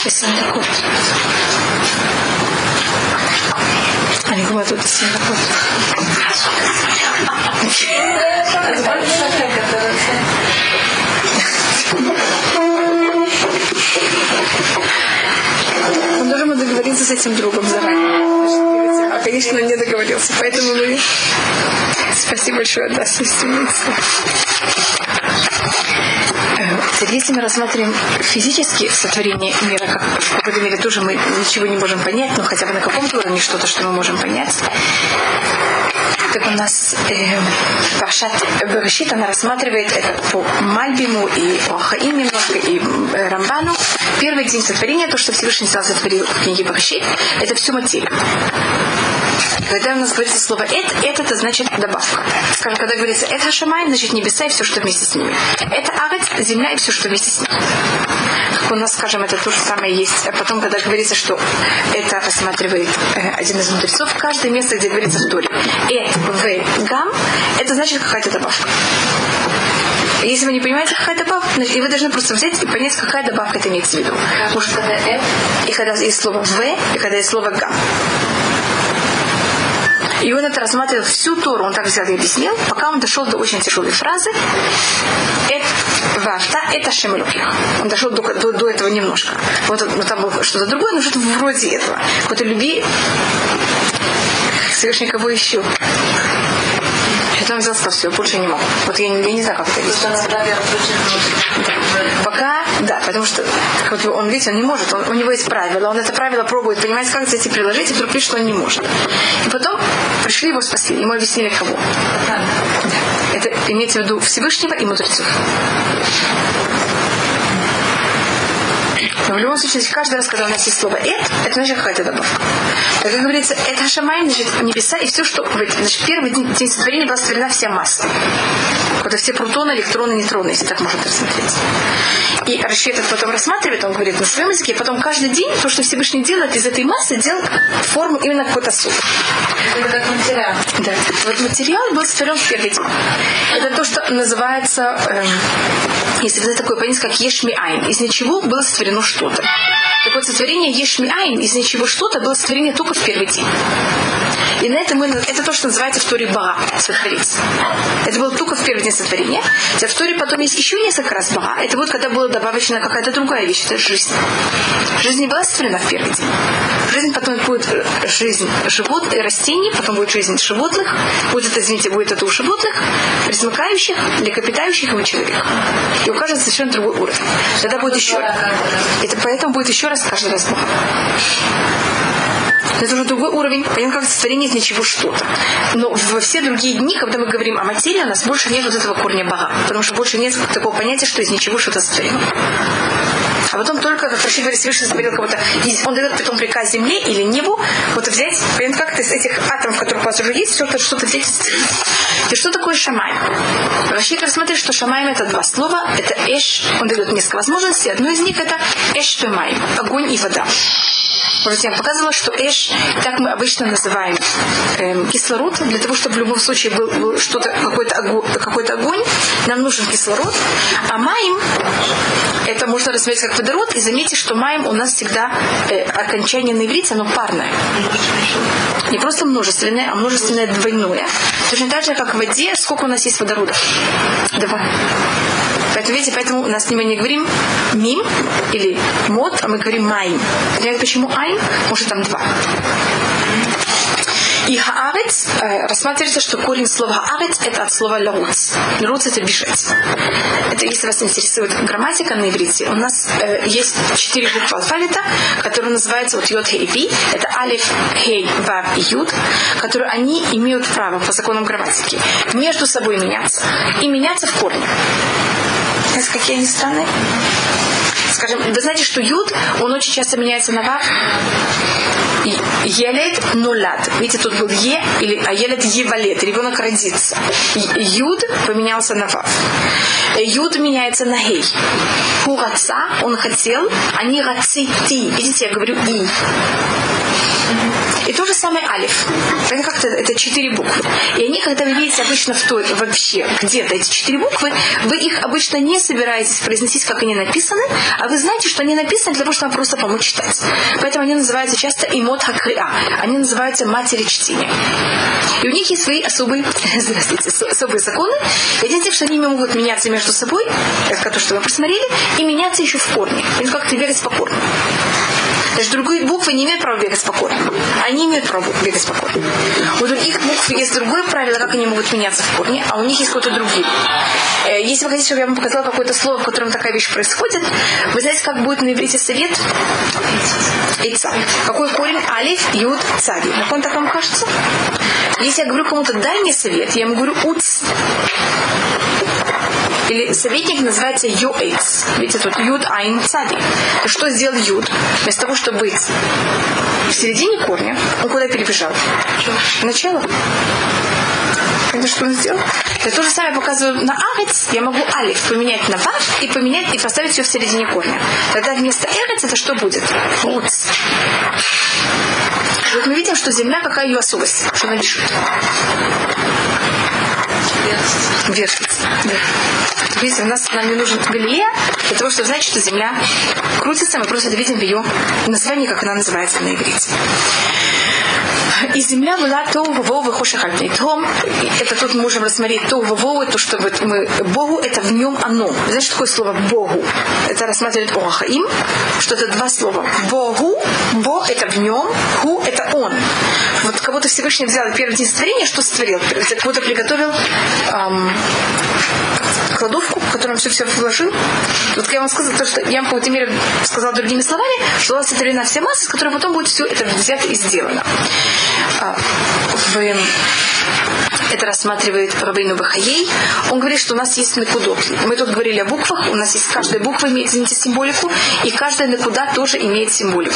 [SPEAKER 1] עשרים דקות. Они говорят, это все Мы можем договориться с этим другом заранее. А, конечно, не договорился. Поэтому мы... Спасибо большое, да, сестрица. Теперь, если мы рассматриваем физические сотворения мира, как в какой-то мере тоже мы ничего не можем понять, но хотя бы на каком-то уровне что-то, что мы можем понять, так у нас э, она рассматривает это по Мальбиму и по Хаим немножко, и э, Рамбану. Первый день сотворения, то, что Всевышний сам сотворил в книге Берешит, это все материя. Когда у нас говорится слово «эт», «эт» это значит добавка. Скажем, когда говорится «эт хашамай», значит небеса и все, что вместе с ними. Это арец, земля и все, что вместе с ними. Как у нас, скажем, это то же самое есть. А потом, когда говорится, что это рассматривает э, один из мудрецов, каждое место, где говорится в Торе «эт», «в», «гам», это значит какая-то добавка. Если вы не понимаете, какая добавка, значит, и вы должны просто взять и понять, какая добавка это имеется в виду. Потому что когда «эт», и когда есть слово «в», и когда есть слово «гам». И он это рассматривал всю Тору, он так взял и объяснил, пока он дошел до очень тяжелой фразы «Эт вафта это шемелюких». Он дошел до, до, до этого немножко. Вот ну, там было что-то другое, но что-то вроде этого. Вот люби совершенно кого еще. Это он взял сказал, все, больше не могу. Вот я, я не знаю, как это объяснить. Пока, да, потому что вот он, видите, он не может, он, у него есть правила, он это правило пробует, понимаете, как эти приложить, и вдруг пишет, что он не может. И потом пришли его спасли, ему объяснили кого. Да. Это имеется в виду Всевышнего и мудрецов. Но в любом случае, каждый раз, когда у нас есть слово «эт», это значит какая-то добавка. Так как говорится, это Хашамай, значит, небеса и все, что... Значит, первый день, день сотворения была сотворена вся масса. Это все протоны, электроны, нейтроны, если так можно рассмотреть. И Раши этот потом рассматривает, он говорит на своем языке, потом каждый день то, что Всевышний делает из этой массы, делал форму именно какой-то суп.
[SPEAKER 2] Это как материал.
[SPEAKER 1] Да. Вот материал был сотворен в первый день. Это то, что называется, эм, если вы такое понятие, как Ешми Айн. Из ничего было сотворено что-то. Так вот, сотворение Ешми Айн, из ничего что-то, было сотворение только в первый день. И на этом мы, это то, что называется в Торе Бага, сотворить. Это было только в первый день сотворения. А в Торе потом есть еще несколько раз Бага. Это вот когда была добавочена какая-то другая вещь, это жизнь. Жизнь не была сотворена в первый день. Жизнь потом будет жизнь живот, растений, потом будет жизнь животных, будет это, извините, будет это у животных, пресмыкающих, млекопитающих и у человека. И у каждого совершенно другой уровень. Тогда будет еще раз. Это поэтому будет еще раз каждый раз Бага. Это уже другой уровень. Понятно, как сотворение из ничего что-то. Но во все другие дни, когда мы говорим о материи, у нас больше нет вот этого корня Бога. Потому что больше нет такого понятия, что из ничего что-то сотворено. А потом только, как Рашид говорит, Всевышний сотворил кого-то, он дает потом приказ земле или небу, вот взять, понятно, как-то из этих атомов, которые у вас уже есть, что-то что взять и что такое шамай? Рашид рассматривает, что шамай это два слова, это эш, он дает несколько возможностей, одно из них это эш вемай, огонь и вода. Может, я показывала, что эш, так мы обычно называем эм, кислород, для того, чтобы в любом случае был, был что-то, какой-то огонь, какой огонь, нам нужен кислород. А маем, это можно рассмотреть как водород, и заметьте, что маем у нас всегда э, окончание на иврите, оно парное. Не просто множественное, а множественное двойное. Точно так же, как в воде, сколько у нас есть водорода? Два. Поэтому, видите, поэтому у нас мы не говорим мим или мод, а мы говорим. Понимаете, почему айн? Что там два. И хаарец э, рассматривается, что корень слова хаарец это от слова лауц. Лауц это бежать. Это если вас интересует грамматика на иврите, у нас э, есть четыре буквы алфавита, которые называются вот йод, хей, пи. Это алиф, хей, вав и юд, которые они имеют право по законам грамматики между собой меняться и меняться в корне. Знаете, какие они странные? Скажем, вы знаете, что юд, он очень часто меняется на вав. Елет нулят. Видите, тут был е, или, а елет евалет. Ребенок родится. Юд поменялся на вав. Юд меняется на гей. Хураца, он хотел, они рацити. Видите, я говорю и. И то же самое алиф. Это как-то это четыре буквы. И они, когда вы видите обычно в той, вообще где-то эти четыре буквы, вы их обычно не собираетесь произносить, как они написаны, а вы знаете, что они написаны для того, чтобы вам просто помочь читать. Поэтому они называются часто имот хакриа. Они называются матери чтения. И у них есть свои особые, здравствуйте, особые законы. Один тем, что они могут меняться между собой, это то, что вы посмотрели, и меняться еще в корне. Или как-то бегать по корню. Даже другие буквы не имеют права бегать по корню. Они имеют право бегать по корню. У других букв есть другое правило, как они могут меняться в корне, а у них есть какое-то другие. Э, если вы хотите, чтобы я вам показала какое-то слово, в котором такая вещь происходит, вы знаете, как будет на иврите совет? Ица. Какой корень? Алиф, юд, цави. На ком так вам кажется? Если я говорю кому-то дай мне совет, я ему говорю уц. Или советник называется юэйц. Видите, тут юд айн цади. То что сделал юд? Вместо того, чтобы быть в середине корня, он куда перебежал? Начало. Это что он сделал? Я то же самое показываю на арец. Я могу алиф поменять на вав и поменять и поставить все в середине корня. Тогда вместо эрец это что будет? Уц. Вот мы видим, что земля какая ее особость, что она дышит. Верхность. Да. Видите, у нас нам не нужен галия для того, чтобы знать, что земля крутится. Мы просто видим ее названии, как она называется на иврите. И земля была то вову хошахальный том. Это тут мы можем рассмотреть то вову, то, что вот мы Богу, это в нем оно. Знаешь, что такое слово Богу? Это рассматривает Охаим, что это два слова. Богу, Бог это в нем, ху это он. Вот кого-то Всевышний взял первый день сотворения, что сотворил? Кого-то приготовил эм, кладовку, в которую он все все вложил. Вот я вам сказала, то, что я вам по мере сказала другими словами, что у вас сотворена вся масса, с которой потом будет все это взято и сделано. А, в это рассматривает Рабейну Бахаей. Он говорит, что у нас есть накудот. Мы тут говорили о буквах. У нас есть каждая буква имеет, извините, символику. И каждая накуда тоже имеет символику.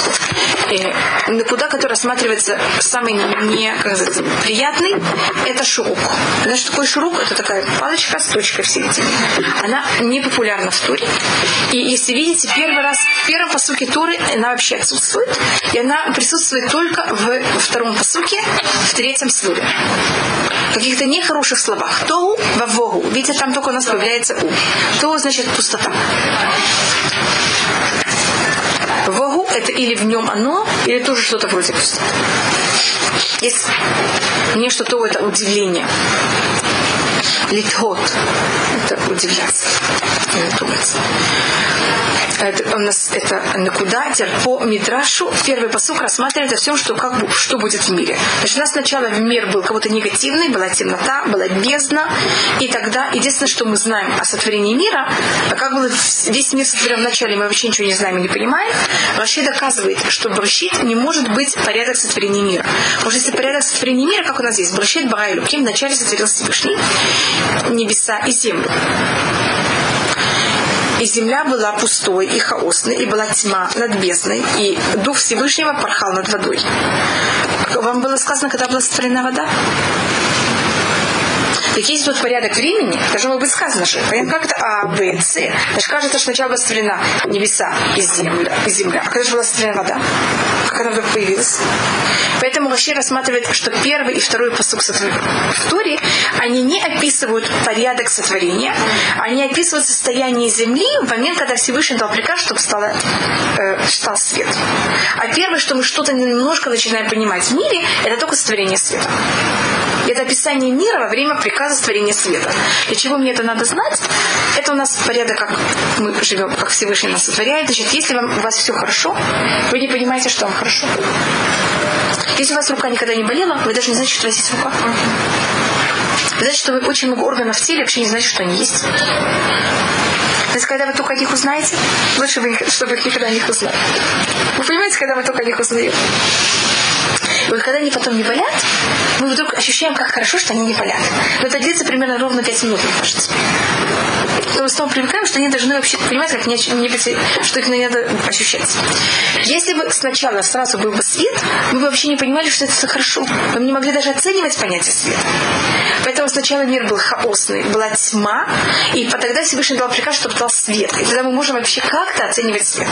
[SPEAKER 1] Э, накуда, которая рассматривается самый не, как это шурук. Знаешь, что такое шурук? Это такая палочка с точкой в середине. Она не популярна в туре. И если видите, первый раз в первом посуке Туры она вообще отсутствует. И она присутствует только в втором посуке, в третьем слове каких-то нехороших словах. Тоу вавогу. Видите, там только у нас появляется у. То значит пустота. Вогу это или в нем оно, или тоже что-то вроде пустоты. Есть не что-то это удивление. Литхот. Это удивляться. Думать это, у нас это накуда, по Мидрашу, первый посук рассматривает о всем, что, как, что будет в мире. Значит, у нас сначала мир был кого-то негативный, была темнота, была бездна, и тогда единственное, что мы знаем о сотворении мира, а как был весь мир сотворен в начале, мы вообще ничего не знаем и не понимаем, Рашид доказывает, что Брашид не может быть порядок сотворения мира. Может, если порядок сотворения мира, как у нас есть, Брашид Барайлю, кем вначале сотворил Всевышний небеса и землю и земля была пустой и хаосной, и была тьма над бездной, и Дух Всевышнего порхал над водой. Вам было сказано, когда была сотворена вода? Так есть тут порядок времени, должно быть сказано же. Понятно, как это А, Б, С. Значит, кажется, что сначала была сотворена небеса и земля, и земля. А когда же была сотворена вода? Как она вдруг появилась? Поэтому вообще рассматривает, что первый и второй посук в Туре, они не описывают порядок сотворения, они описывают состояние земли в момент, когда Всевышний дал приказ, чтобы стало, э, стал свет. А первое, что мы что-то немножко начинаем понимать в мире, это только сотворение света. Это описание мира во время приказа творения света. Для чего мне это надо знать? Это у нас порядок, как мы живем, как Всевышний нас сотворяет. Значит, если вам, у вас все хорошо, вы не понимаете, что вам хорошо. Если у вас рука никогда не болела, вы даже не знаете, что у вас есть рука. Вы знаете, что вы очень много органов в теле, вообще не знаете, что они есть. То есть, когда вы только о них узнаете, лучше, бы, чтобы их никогда не узнали. Вы понимаете, когда мы только о них узнаем? И вот когда они потом не болят, мы вдруг ощущаем, как хорошо, что они не болят. Но это длится примерно ровно 5 минут, мне кажется. Мы снова привыкаем, что они должны вообще понимать, как не, не, что их надо ощущать. Если бы сначала сразу был бы свет, мы бы вообще не понимали, что это хорошо. Мы не могли даже оценивать понятие света. Поэтому сначала мир был хаосный, была тьма, и тогда Всевышний дал приказ, чтобы дал свет. И тогда мы можем вообще как-то оценивать свет.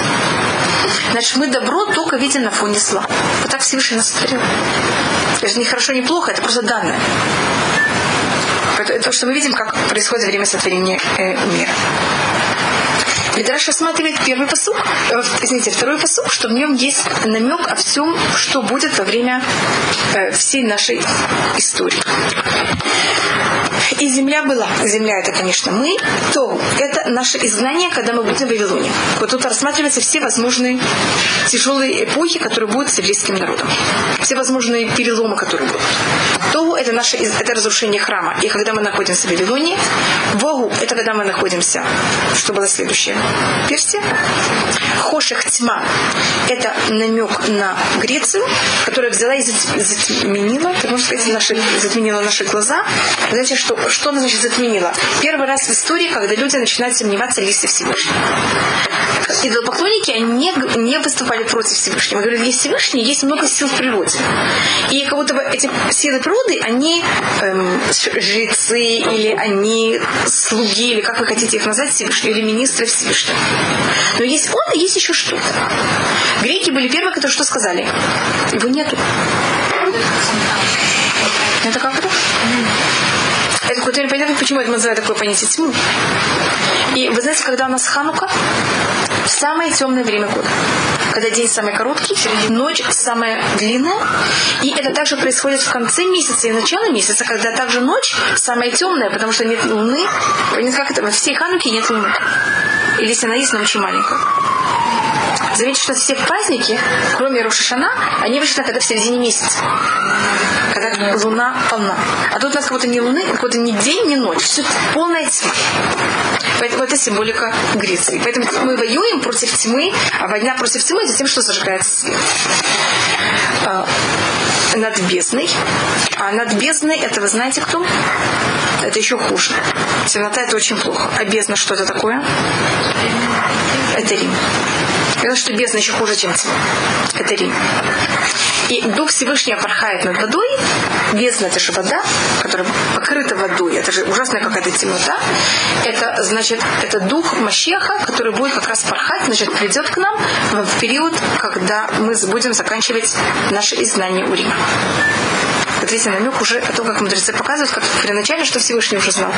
[SPEAKER 1] Значит, мы добро только видим на фоне зла. Вот так Всевышний нас сотворил. Это не хорошо, не плохо, это просто данное. Это то, что мы видим, как происходит время сотворения э, мира. Мидраш рассматривает первый посук, э, извините, второй посук, что в нем есть намек о всем, что будет во время э, всей нашей истории. И земля была. Земля это, конечно, мы. То это наше изгнание, когда мы будем в Вавилоне. Вот тут рассматриваются все возможные тяжелые эпохи, которые будут с еврейским народом. Все возможные переломы, которые будут. То это наше это разрушение храма. И когда мы находимся в Вавилоне, Богу это когда мы находимся, что было следующее. Персия. Хоших тьма это намек на Грецию, которая взяла и затменила, так можно сказать, наши, затменила наши глаза. Знаете, что что она, значит, затменила? Первый раз в истории, когда люди начинают сомневаться в листе Всевышнего. Идолопоклонники, не, не выступали против Всевышнего. Говорили, есть Всевышний, есть много сил в природе. И как будто бы эти силы природы, они эм, жрецы, или они слуги, или как вы хотите их назвать, Всевышнего, или министры Всевышнего. Но есть он, и есть еще что-то. Греки были первые, которые что сказали? Его нету. Это как это? Это какое-то непонятно, почему это называют такое понятие тьму. И вы знаете, когда у нас Ханука, самое темное время года. Когда день самый короткий, ночь самая длинная. И это также происходит в конце месяца и начало месяца, когда также ночь самая темная, потому что нет луны. Нет, как это, во всей Хануке нет луны. Или если она есть, но очень маленькая. Заметьте, что все праздники, кроме Рошашана, они обычно когда в середине месяца. Когда луна полна. А тут у нас как будто не луны, как будто ни день, ни ночь. Все полная тьма. Поэтому это символика Греции. Поэтому мы воюем против тьмы, а война против тьмы это тем, что зажигается свет. А, над бездной. А над бездной, это вы знаете кто? Это еще хуже. Темнота это очень плохо. А бездна что это такое? Это Рим. Потому что бездна еще хуже, чем тьма. Это Рим. И Дух Всевышний порхает над водой. Бездна – это же вода, которая покрыта водой. Это же ужасная какая-то темнота. Это, значит, это Дух Машеха, который будет как раз порхать, значит, придет к нам в период, когда мы будем заканчивать наше изгнание у Рима. Вот видите, намек уже о том, как мудрецы показывают, как первоначально, что Всевышний уже знал.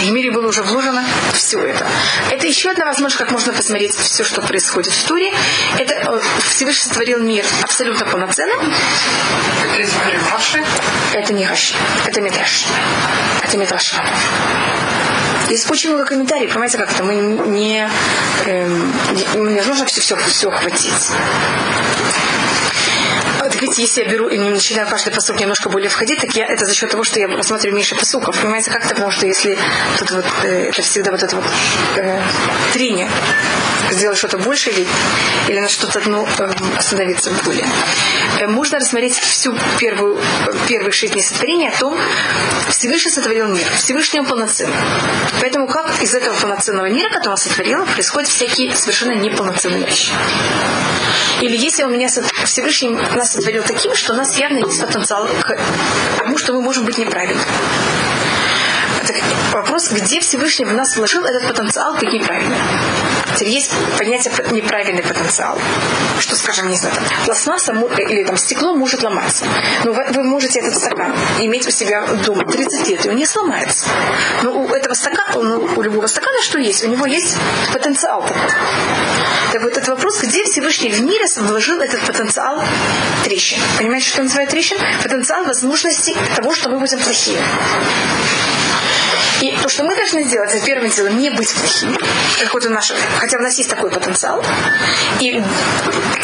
[SPEAKER 1] В мире было уже вложено все это. Это еще одна возможность, как можно посмотреть все, что происходит в Туре. Это э, Всевышний сотворил мир абсолютно полноценно. Это не Раши. Это Мидраш. Это Мидраш. Есть очень много комментариев, понимаете, как это мы не, эм, не нужно все, все, все хватить видите, если я беру и начинаю каждый посук немножко более входить, так я это за счет того, что я рассматриваю меньше посуков. Понимаете, как-то, потому что если тут вот э, это всегда вот это вот э, трение, сделать что-то больше или, или на что-то одно э, остановиться более. Э, можно рассмотреть всю первую, первые шесть дней сотворения о том, Всевышний сотворил мир, Всевышний он полноценный. Поэтому как из этого полноценного мира, который он сотворил, происходят всякие совершенно неполноценные вещи. Или если у меня Всевышний нас сотворил таким, что у нас явно есть потенциал к тому, что мы можем быть неправильными. Так вопрос, где Всевышний в нас вложил этот потенциал быть неправильным. Теперь есть понятие неправильный потенциал. Что, скажем, не знаю, там, пластмасса или там стекло может ломаться. Но вы, вы можете этот стакан иметь у себя дома 30 лет, и он не сломается. Но у этого стакана, ну, у любого стакана что есть? У него есть потенциал. Так вот этот вопрос, где Всевышний в мире вложил этот потенциал трещин. Понимаете, что называют трещин? Потенциал возможности того, что мы будем плохие. И то, что мы должны сделать, это первым делом не быть плохими, как вот у наших, хотя у нас есть такой потенциал. И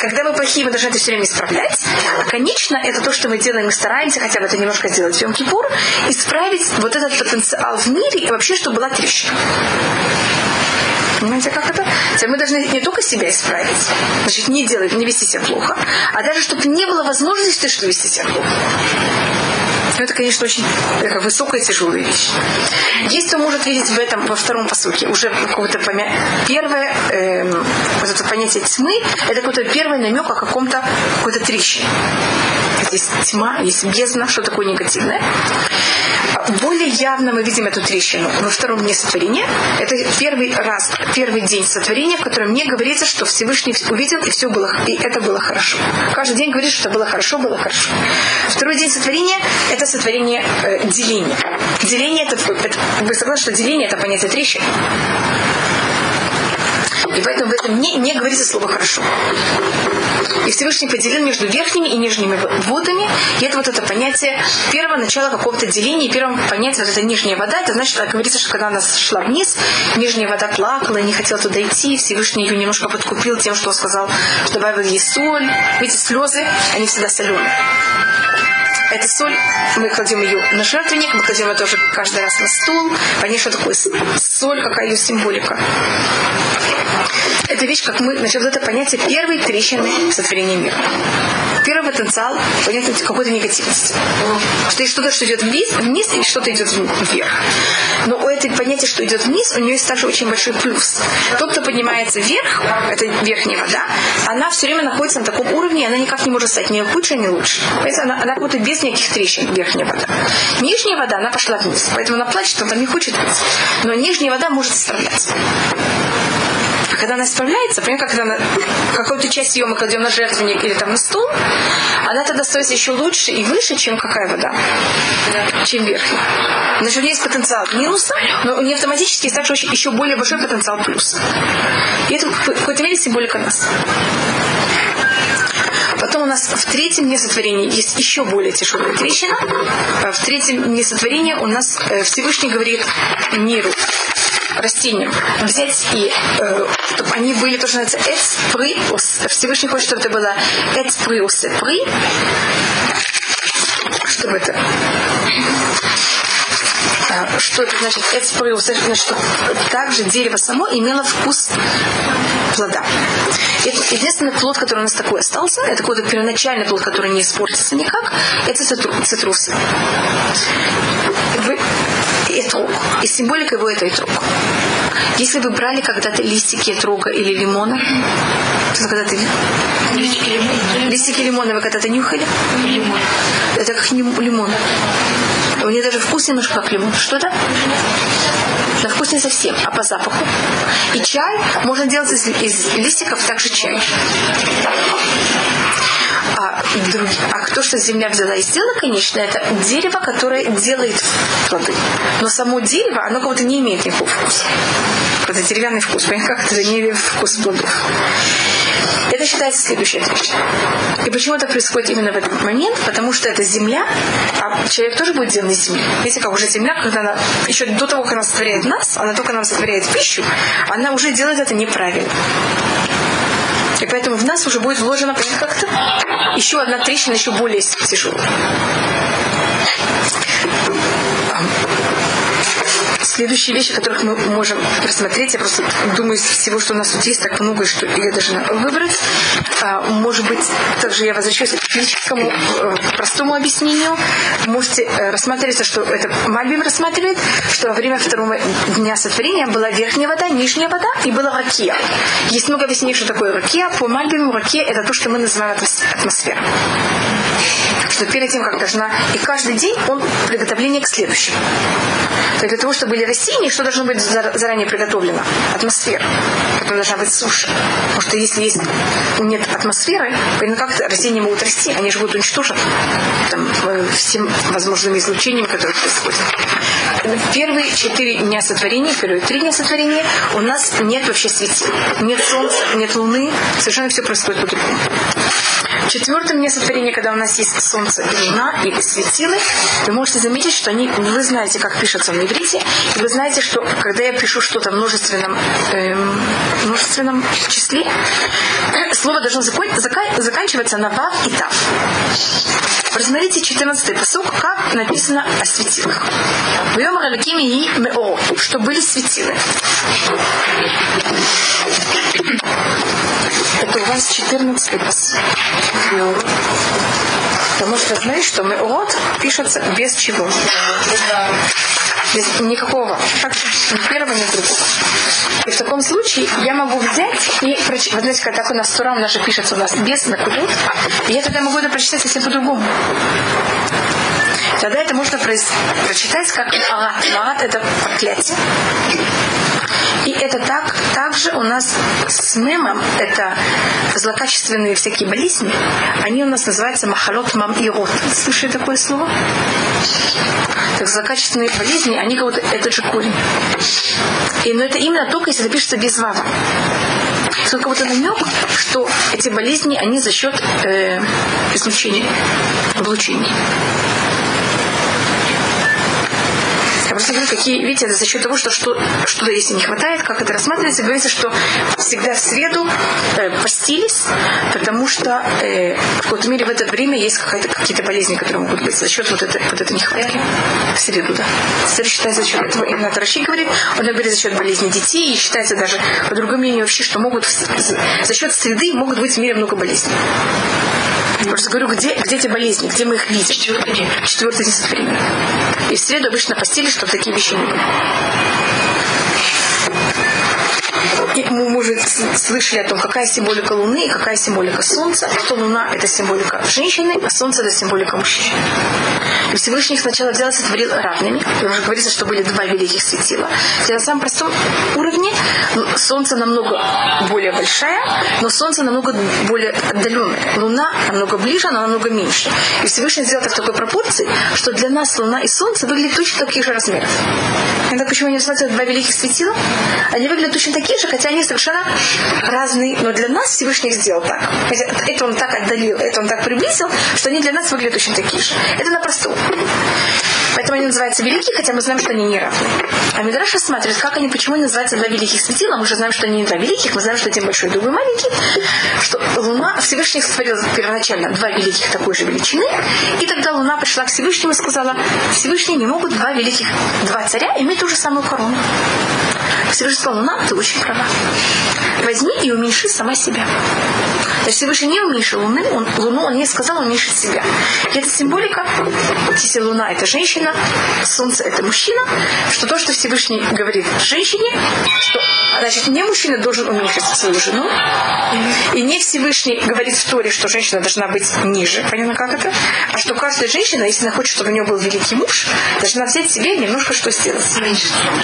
[SPEAKER 1] когда мы плохие, мы должны это все время исправлять. А конечно, это то, что мы делаем, мы стараемся хотя бы это немножко сделать в Йом-Кипур, исправить вот этот потенциал в мире и вообще, чтобы была трещина. Понимаете, как это? Мы должны не только себя исправить, значит, не делать, не вести себя плохо, а даже, чтобы не было возможности, что вести себя плохо. Но это, конечно, очень такая высокая, тяжелая вещь. Есть кто может видеть в этом во втором посуке уже какое-то помя... первое эм, вот это понятие тьмы, это какой-то первый намек о каком-то какой-то трещине. Есть тьма, есть бездна, что такое негативное. Более явно мы видим эту трещину во втором дне сотворения. Это первый раз, первый день сотворения, в котором мне говорится, что Всевышний увидел, и все было, и это было хорошо. Каждый день говорит, что было хорошо, было хорошо. Второй день сотворения – это сотворение э, деления. Деление это, это, вы согласны, что деление – это понятие трещины? И поэтому в этом не, не говорится слово «хорошо». И Всевышний поделил между верхними и нижними водами. И это вот это понятие первого начала какого-то деления. И первое понятие, вот это нижняя вода, это значит, это говорится, что когда она шла вниз, нижняя вода плакала и не хотела туда идти. Всевышний ее немножко подкупил тем, что он сказал, что добавил ей соль. Видите, слезы, они всегда соленые. Эта соль, мы кладем ее на жертвенник, мы кладем ее тоже каждый раз на стул. Понятно, что такое соль, какая ее символика. Это вещь, как мы, вот это понятие первой трещины сотворения мира. Первый потенциал понятие какой-то негативности. Что есть что-то, что идет вниз, вниз и что-то идет вверх. Но у этой понятия, что идет вниз, у нее есть также очень большой плюс. Тот, кто поднимается вверх, это верхняя вода, она все время находится на таком уровне, и она никак не может стать ни лучше, ни лучше. Поэтому она, она как будто без никаких трещин, верхняя вода. Нижняя вода, она пошла вниз. Поэтому она плачет, она не хочет пить. Но нижняя вода может справляться. А когда она справляется, понимаете, когда она, какую-то часть ее мы кладем на жертвенник или там на стул, она тогда стоит еще лучше и выше, чем какая вода? Чем верхняя. Значит, у нее есть потенциал минуса, но у нее автоматически есть также еще более большой потенциал плюса. И это в какой-то мере символика нас. Потом у нас в третьем дне есть еще более тяжелая трещина. В третьем дне у нас э, Всевышний говорит миру, растениям взять и э, чтобы они были тоже называется эцприус. Всевышний хочет, чтобы это было эцприус и при. Чтобы это а, что это значит эцприус? Значит, что также дерево само имело вкус плода. Это единственный плод, который у нас такой остался, это какой-то первоначальный плод, который не испортится никак, это цитрусы. Вы, этрог. И символика его это этрог. Если вы брали когда-то листики этрога или лимона, то когда ты... Листики лимона. Листики лимона вы когда-то нюхали? Лимон. Это как лимон. У нее даже вкус немножко как лимон. Что это? На вкус не совсем, а по запаху. И чай можно делать из, из листиков также чай. А, друг, а кто что земля взяла и сделала, конечно, это дерево, которое делает плоды. Но само дерево, оно как будто не имеет никакого вкуса. Это деревянный вкус, понимаете, как это не вкус плодов. Это считается следующая вещь. И почему это происходит именно в этот момент? Потому что это земля, а человек тоже будет сделан из земли. Видите, как уже земля, когда она, еще до того, как она сотворяет нас, она только нам сотворяет пищу, она уже делает это неправильно. И поэтому в нас уже будет вложено как-то еще одна трещина, еще более тяжелая следующие вещи, которых мы можем просмотреть, я просто думаю, из всего, что у нас тут есть, так много, что я должна выбрать. А, может быть, также я возвращаюсь к физическому э, простому объяснению. Можете э, рассматривать, что это Мальбим рассматривает, что во время второго дня сотворения была верхняя вода, нижняя вода и была ракия. Есть много объяснений, что такое ракия. По Мальбиму ракия это то, что мы называем атмосфера что перед тем, как должна... И каждый день он приготовление к следующему. То есть для того, чтобы были растения, что должно быть заранее приготовлено? Атмосфера. Потом должна быть суша. Потому что если есть, нет атмосферы, то как растения могут расти? Они же будут уничтожены там, э, всем возможными излучениями, которые происходят. Первые четыре дня сотворения, первые три дня сотворения у нас нет вообще светил. Нет солнца, нет луны. Совершенно все происходит по-другому. В четвертом дне сотворения, когда у нас есть солнце и луна, или светилы, вы можете заметить, что они, вы знаете, как пишется в иврите, и вы знаете, что когда я пишу что-то в множественном, эм, множественном числе, слово должно заканчиваться на вав и тав. Посмотрите 14-й посук, как написано о светилах. В Йом и Мео, что были светилы. Это у вас 14-й посук. Потому что знаешь, что Меород пишется без чего? Без никакого. Как ни первого, ни другого. И в таком случае я могу взять и прочитать. Вот знаете, нас Тура, у нас же пишется у нас без накудут. Я тогда могу это прочитать совсем по-другому. Тогда это можно прочитать как агат. Агат это проклятие. И это так, также у нас с мемом, это злокачественные всякие болезни, они у нас называются махалот мам и рот. Слышали такое слово? Так злокачественные болезни, они как будто этот же корень. И, но это именно только если запишется без вава. Это как будто намек, что эти болезни, они за счет э, излучения, облучения. Просто говорю, какие, видите, это за счет того, что, что что-то если не хватает, как это рассматривается, говорится, что всегда в среду э, постились, потому что э, в какой-то мере в это время есть какие-то болезни, которые могут быть за счет вот этой, вот этой нехватки. В среду, да. Среду считается за счет этого. Именно Таращи говорит, он говорит за счет болезни детей, и считается даже, по другому мнению вообще, что могут за счет среды могут быть в мире много болезней. Просто говорю, где, где эти болезни, где мы их видим? Четвертый день. Четвертый день сотворения. И в среду обычно постели, чтобы такие вещи не были. Мы уже слышали о том, какая символика Луны и какая символика Солнца. Что Луна – это символика женщины, а Солнце – это символика мужчины. И Всевышний их сначала взял и сотворил равными. И уже говорится, что были два великих светила. И на самом простом уровне Солнце намного более большая, но Солнце намного более отдаленное. Луна намного ближе, она намного меньше. И Всевышний сделал это в такой пропорции, что для нас Луна и Солнце выглядят точно таких же размеров. Это почему они называются два великих светила? Они выглядят точно такие же, хотя они совершенно разные. Но для нас Всевышний сделал так. Это он так отдалил, это он так приблизил, что они для нас выглядят точно такие же. Это на простом. Поэтому они называются великие, хотя мы знаем, что они не равны. А Мидраш рассматривает, как они, почему они называются два великих светила. Мы уже знаем, что они не два великих, мы знаем, что один большой, другой маленький. Что Луна, Всевышний сотворил первоначально два великих такой же величины. И тогда Луна пришла к Всевышнему и сказала, Всевышний не могут два великих, два царя иметь ту же самую корону. Всевышний сказал, Луна, ты очень права. Возьми и уменьши сама себя. То есть Всевышний не уменьшил Луны, он, Луну он не сказал уменьшить себя. И это символика, если Луна это женщина, Солнце это мужчина, что то, что Всевышний говорит женщине, что значит не мужчина должен уменьшить свою жену, и не Всевышний говорит в Торе, что женщина должна быть ниже, понятно как это? А что каждая женщина, если она хочет, чтобы у нее был великий муж, должна взять себе немножко что сделать?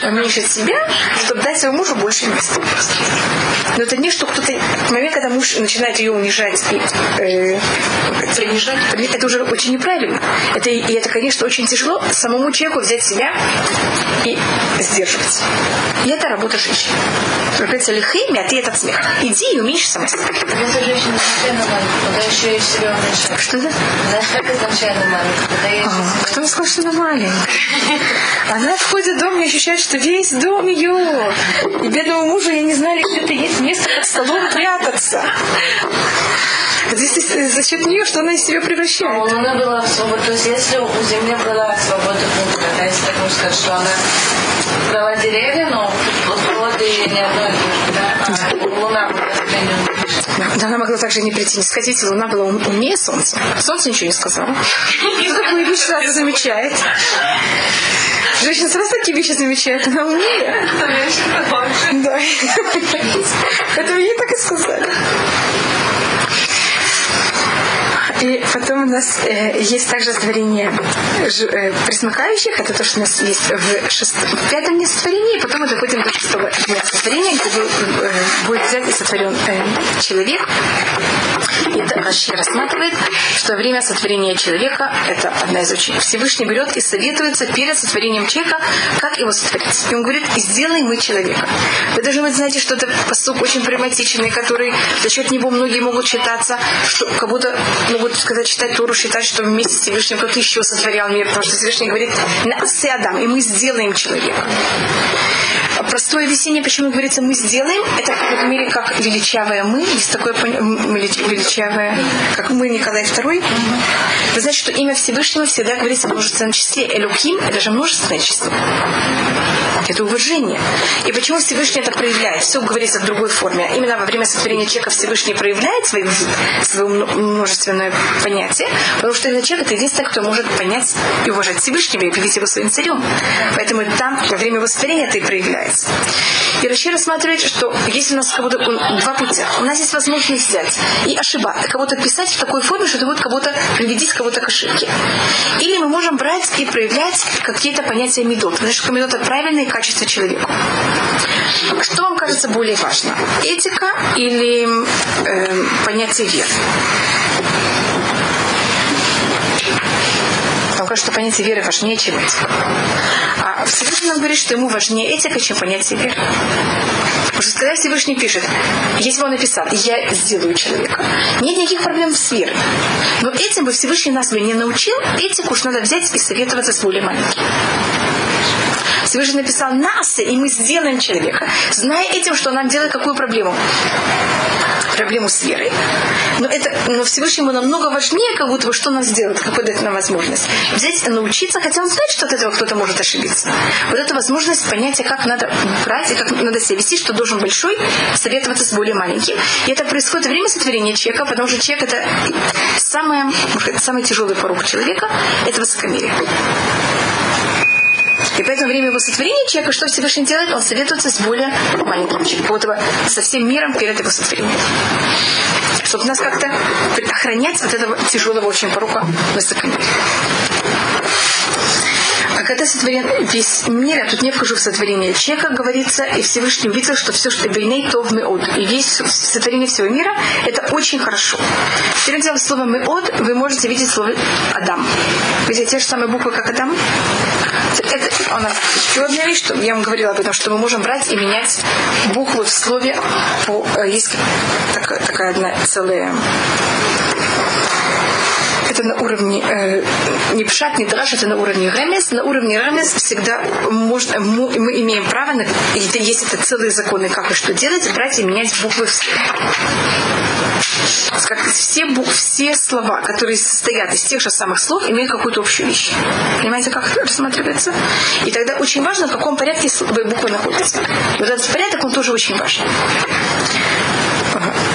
[SPEAKER 1] Уменьшить себя, чтобы дать своему мужу больше места. Но это не что кто-то... В момент, когда муж начинает ее унижать э, принижать, это уже очень неправильно. Это, и это, конечно, очень тяжело самому человеку взять себя и сдерживать. И это работа женщины. Говорится, лихими, а ты этот смех. Иди и уменьши сама себя.
[SPEAKER 2] Если женщина изначально маленькая, тогда еще и себя уменьшает.
[SPEAKER 1] Что это?
[SPEAKER 2] Да, как изначально маленькая, тогда я
[SPEAKER 1] а, Кто сказал, что она маленькая? Она входит в дом и ощущает, что весь дом ее. И бедному мужу я не знали, где-то есть место под столом прятаться. Здесь за счет нее, что она из себя превращает.
[SPEAKER 2] А Луна была в свободу. То есть если у Земли была свобода выбора, да, если так можно сказать, что она брала деревья, но плоды не одно и то же, да, а Луна была
[SPEAKER 1] да, она могла также не прийти, не сказать, Луна была умнее Солнца. Солнце ничего не сказала. Такую вещь сразу замечает. Женщина сразу такие вещи замечает, она умнее. Да. Это мне так и сказали. И потом у нас э, есть также творение э, присмыкающих. Это то, что у нас есть в, шест... в пятом дне сотворения. И потом мы доходим до шестого дня сотворения, где э, будет взять и сотворен э, человек. И Раши рассматривает, что время сотворения человека это одна из очень... Всевышний берет и советуется перед сотворением человека, как его сотворить. И он говорит, сделай мы человека. Вы должны быть, знаете, что это посук очень прагматичный, который за счет него многие могут считаться, что как будто могут сказать, читать Туру, считать, что вместе с Всевышним как еще сотворял мир, потому что Всевышний говорит, нас и Адам, и мы сделаем человека. Простое объяснение, почему говорится, мы сделаем, это в мере как величавое мы, есть такое величавое, как мы, Николай II. Вы знаете, что имя Всевышнего всегда говорится в множественном числе. Элюким – это же множественное число. Это уважение. И почему Всевышний это проявляет? Все говорится в другой форме. Именно во время сотворения человека Всевышний проявляет свою, свое множественное понятие, потому что этот человек это единственный, кто может понять и уважать Всевышнего и объявить его своим царем. Поэтому там во время его сотворения это и проявляется. И Раши рассматривает, что если у нас кого-то два путя, у нас есть возможность взять и ошибаться, кого-то писать в такой форме, что это будет кого-то приведить кого-то к ошибке. Или мы можем брать и проявлять какие-то понятия медот. Потому что медот это правильные качества человека. Что вам кажется более важно? Этика или э, понятие веры? Кажется, что понятие веры важнее, чем этика. А Всевышний нам говорит, что ему важнее этика, чем понятие веры. Потому что когда Всевышний пишет, если бы он написал, я сделаю человека, нет никаких проблем с верой. Но этим бы Всевышний нас бы не научил, этику уж надо взять и советоваться с более маленьким. Всевышний написал нас, и мы сделаем человека, зная этим, что нам делает какую проблему проблему с верой. Но, это, но Всевышнему намного важнее, как будто бы, что нас сделать, как дать нам возможность. Взять и научиться, хотя он знает, что от этого кто-то может ошибиться. Вот эта возможность понятия, как надо брать и как надо себя вести, что должен большой советоваться с более маленьким. И это происходит время сотворения человека, потому что человек это самое, самый тяжелый порог человека, это высокомерие. И поэтому время его сотворения человека, что Всевышний делает, он советуется с более маленьким человеком, со всем миром перед его сотворением. Чтобы нас как-то охранять от этого тяжелого очень порука высокомерия. А когда сотворен весь мир, я тут не вхожу в сотворение человека, говорится, и Всевышний увидел, что все, что бейней, то в меод. И весь сотворение всего мира, это очень хорошо. Теперь делаем слово меод, вы можете видеть слово Адам. Видите, те же самые буквы, как Адам. Это у нас еще одна вещь, что я вам говорила об этом, что мы можем брать и менять буквы в слове. По, э, есть такая, такая одна целая это на уровне э, не пшат, не драж, это на уровне ремес. На уровне ремес всегда можно, мы, имеем право, на, есть это целые законы, как и что делать, брать и менять буквы как все, все слова, которые состоят из тех же самых слов, имеют какую-то общую вещь. Понимаете, как это рассматривается? И тогда очень важно, в каком порядке буквы находятся. Вот этот порядок, он тоже очень важен.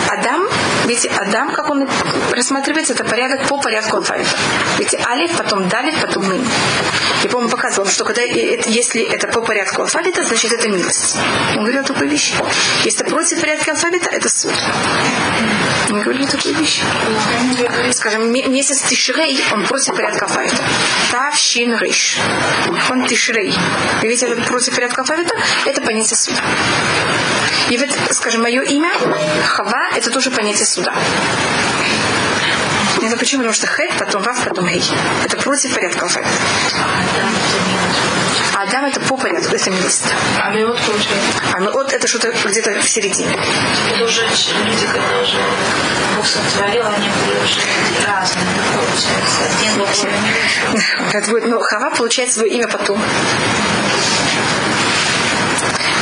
[SPEAKER 1] Адам, видите, Адам, как он рассматривается, это порядок по порядку алфавита. Видите, Алиф, потом Далит, потом Мин. Я, по-моему, показывал, что когда, если это по порядку алфавита, значит это милость. Он говорил такую вещь. Если это против порядка алфавита, это суд. Он говорил такую вещь. Скажем, месяц Тишрей, он против порядка алфавита. Тав, Шин, Риш. Он Тишрей. Видите, это против порядка алфавита, это понятие суда. И вот, скажем, мое имя Хава – это тоже понятие суда. Это почему? Потому что хэт, потом вав, потом гей. Это против порядка алфавита. А Адам это по порядку, это милость.
[SPEAKER 2] А миот получается?
[SPEAKER 1] А миот это что-то где-то в середине.
[SPEAKER 2] Это уже люди, когда уже Бог сотворил, они были уже разные, получается. Один
[SPEAKER 1] Это будет, ну, Хава получает свое имя потом.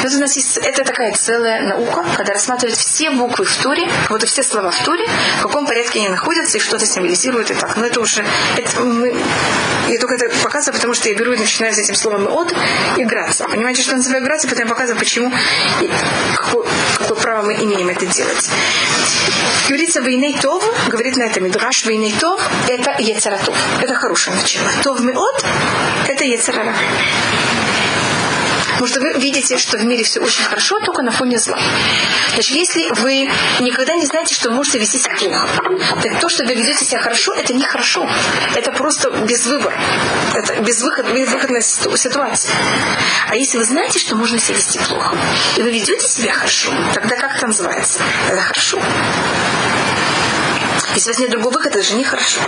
[SPEAKER 1] Вот у нас есть, это такая целая наука, когда рассматривают все буквы в Туре, вот и все слова в Туре, в каком порядке они находятся и что-то символизирует и так. Но это уже, это мы, я только это показываю, потому что я беру и начинаю с этим словом от играться. Понимаете, что называю играться, потом я показываю, почему и какое, какое право мы имеем это делать. Говорится Вейней Тов, говорит на это Мидраш Вейней Тов, это Ецаратов. Это хорошее начало. Тов Меот, это Ецарара. Потому что вы видите, что в мире все очень хорошо, только на фоне зла. Значит, если вы никогда не знаете, что вы можете вести себя плохо, так то, что вы ведете себя хорошо, это не хорошо. Это просто без выбора. Это безвыход, безвыходная ситуация. А если вы знаете, что можно себя вести плохо, и вы ведете себя хорошо, тогда как это называется? Это хорошо. Если у вас нет другого выхода, это же нехорошо.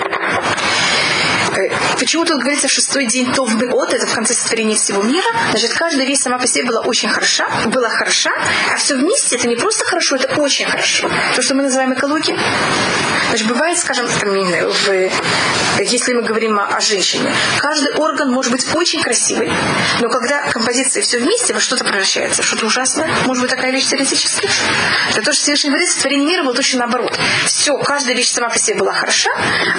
[SPEAKER 1] Почему тут говорится шестой день Тов Беот, это в конце сотворения всего мира. Значит, каждая вещь сама по себе была очень хороша, была хороша, а все вместе это не просто хорошо, это очень хорошо. То, что мы называем экологией. Значит, бывает, скажем, там, в, если мы говорим о, о женщине, каждый орган может быть очень красивый, но когда композиция все вместе, во что-то превращается, что-то ужасное, может быть такая вещь теоретически. Это то, что Всевышний говорит, сотворение мира было точно наоборот. Все, каждая вещь сама по себе была хороша,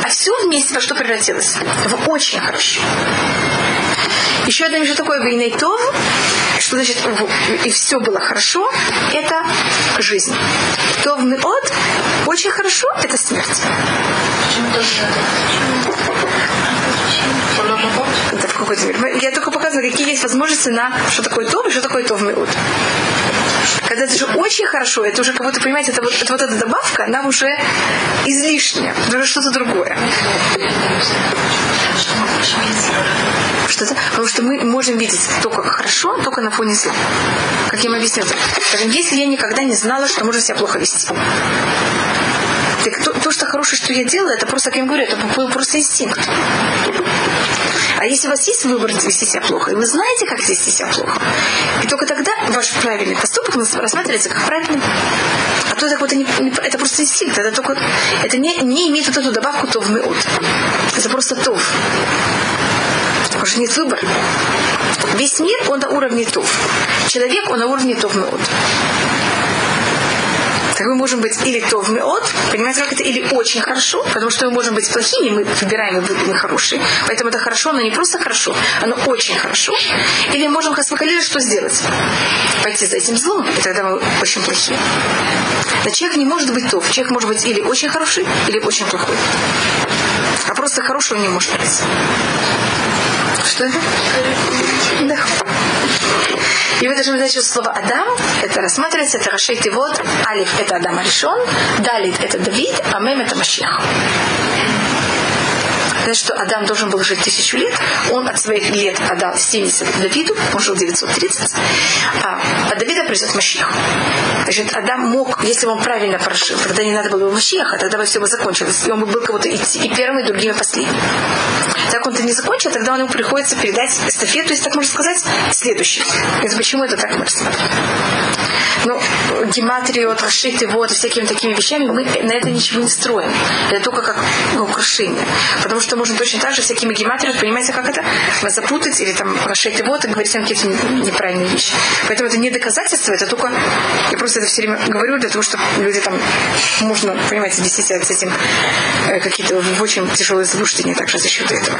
[SPEAKER 1] а все вместе во что превратилось? В очень хорошо. Еще одна вещь такое Бейнейтов, что значит и все было хорошо, это жизнь. То в от очень хорошо, это смерть. Это в какой-то мере. Я только показываю, какие есть возможности на что такое то и что такое то в миут. Когда это же очень хорошо, это уже как будто, понимаете, это вот, это вот эта добавка, она уже излишняя, уже что-то другое. Что-то, потому что мы можем видеть то, как хорошо, только на фоне зла. Как я им объясню. Скажем, если я никогда не знала, что можно себя плохо вести. Так то, то, что хорошее, что я делаю, это просто, как я говорю, это просто инстинкт. А если у вас есть выбор вести себя плохо, и вы знаете, как вести себя плохо, и только тогда ваш правильный поступок рассматривается как правильный. А то это, вот, это просто инстинкт, это, только, это не, не имеет вот эту добавку то в меут. Это просто тов. Потому что нет выбора. Весь мир, он на уровне тов. Человек, он на уровне тов меут. Так мы можем быть или то в меот, понимаете, как это, или очень хорошо, потому что мы можем быть плохими, мы выбираем и будем хорошие. Поэтому это хорошо, но не просто хорошо, оно очень хорошо. Или мы можем хасвакалили что сделать? Пойти за этим злом, и тогда мы очень плохие. Но человек не может быть то. Человек может быть или очень хороший, или очень плохой. А просто хорошего не может быть. Что это? Да. И вы должны знать, что слово Адам, это рассматривается, это Рашей вот Алиф это Адам Аришон, Далит это Давид, а Мем это Машех сказать, что Адам должен был жить тысячу лет, он от своих лет отдал 70 Давиду, он жил 930, а от Давида придет Машех. Значит, Адам мог, если бы он правильно прошил, тогда не надо было бы Машеха, тогда бы все бы закончилось, и он бы был кого-то и первым, и другим, и последним. Так он-то не закончил, тогда ему приходится передать эстафету, если так можно сказать, следующий. Это почему это так мы рассматриваем? Ну, гематрию, вот, расшиты, вот, всякими такими вещами мы на это ничего не строим. Это только как ну, украшение. Потому что можно точно так же всякими гематриями, понимаете, как это? Запутать или там расшить его, и говорить там какие-то неправильные вещи. Поэтому это не доказательство, это только... Я просто это все время говорю для того, чтобы люди там... Можно, понимаете, действительно с этим э, какие-то в очень тяжелые заблуждения также за счет этого.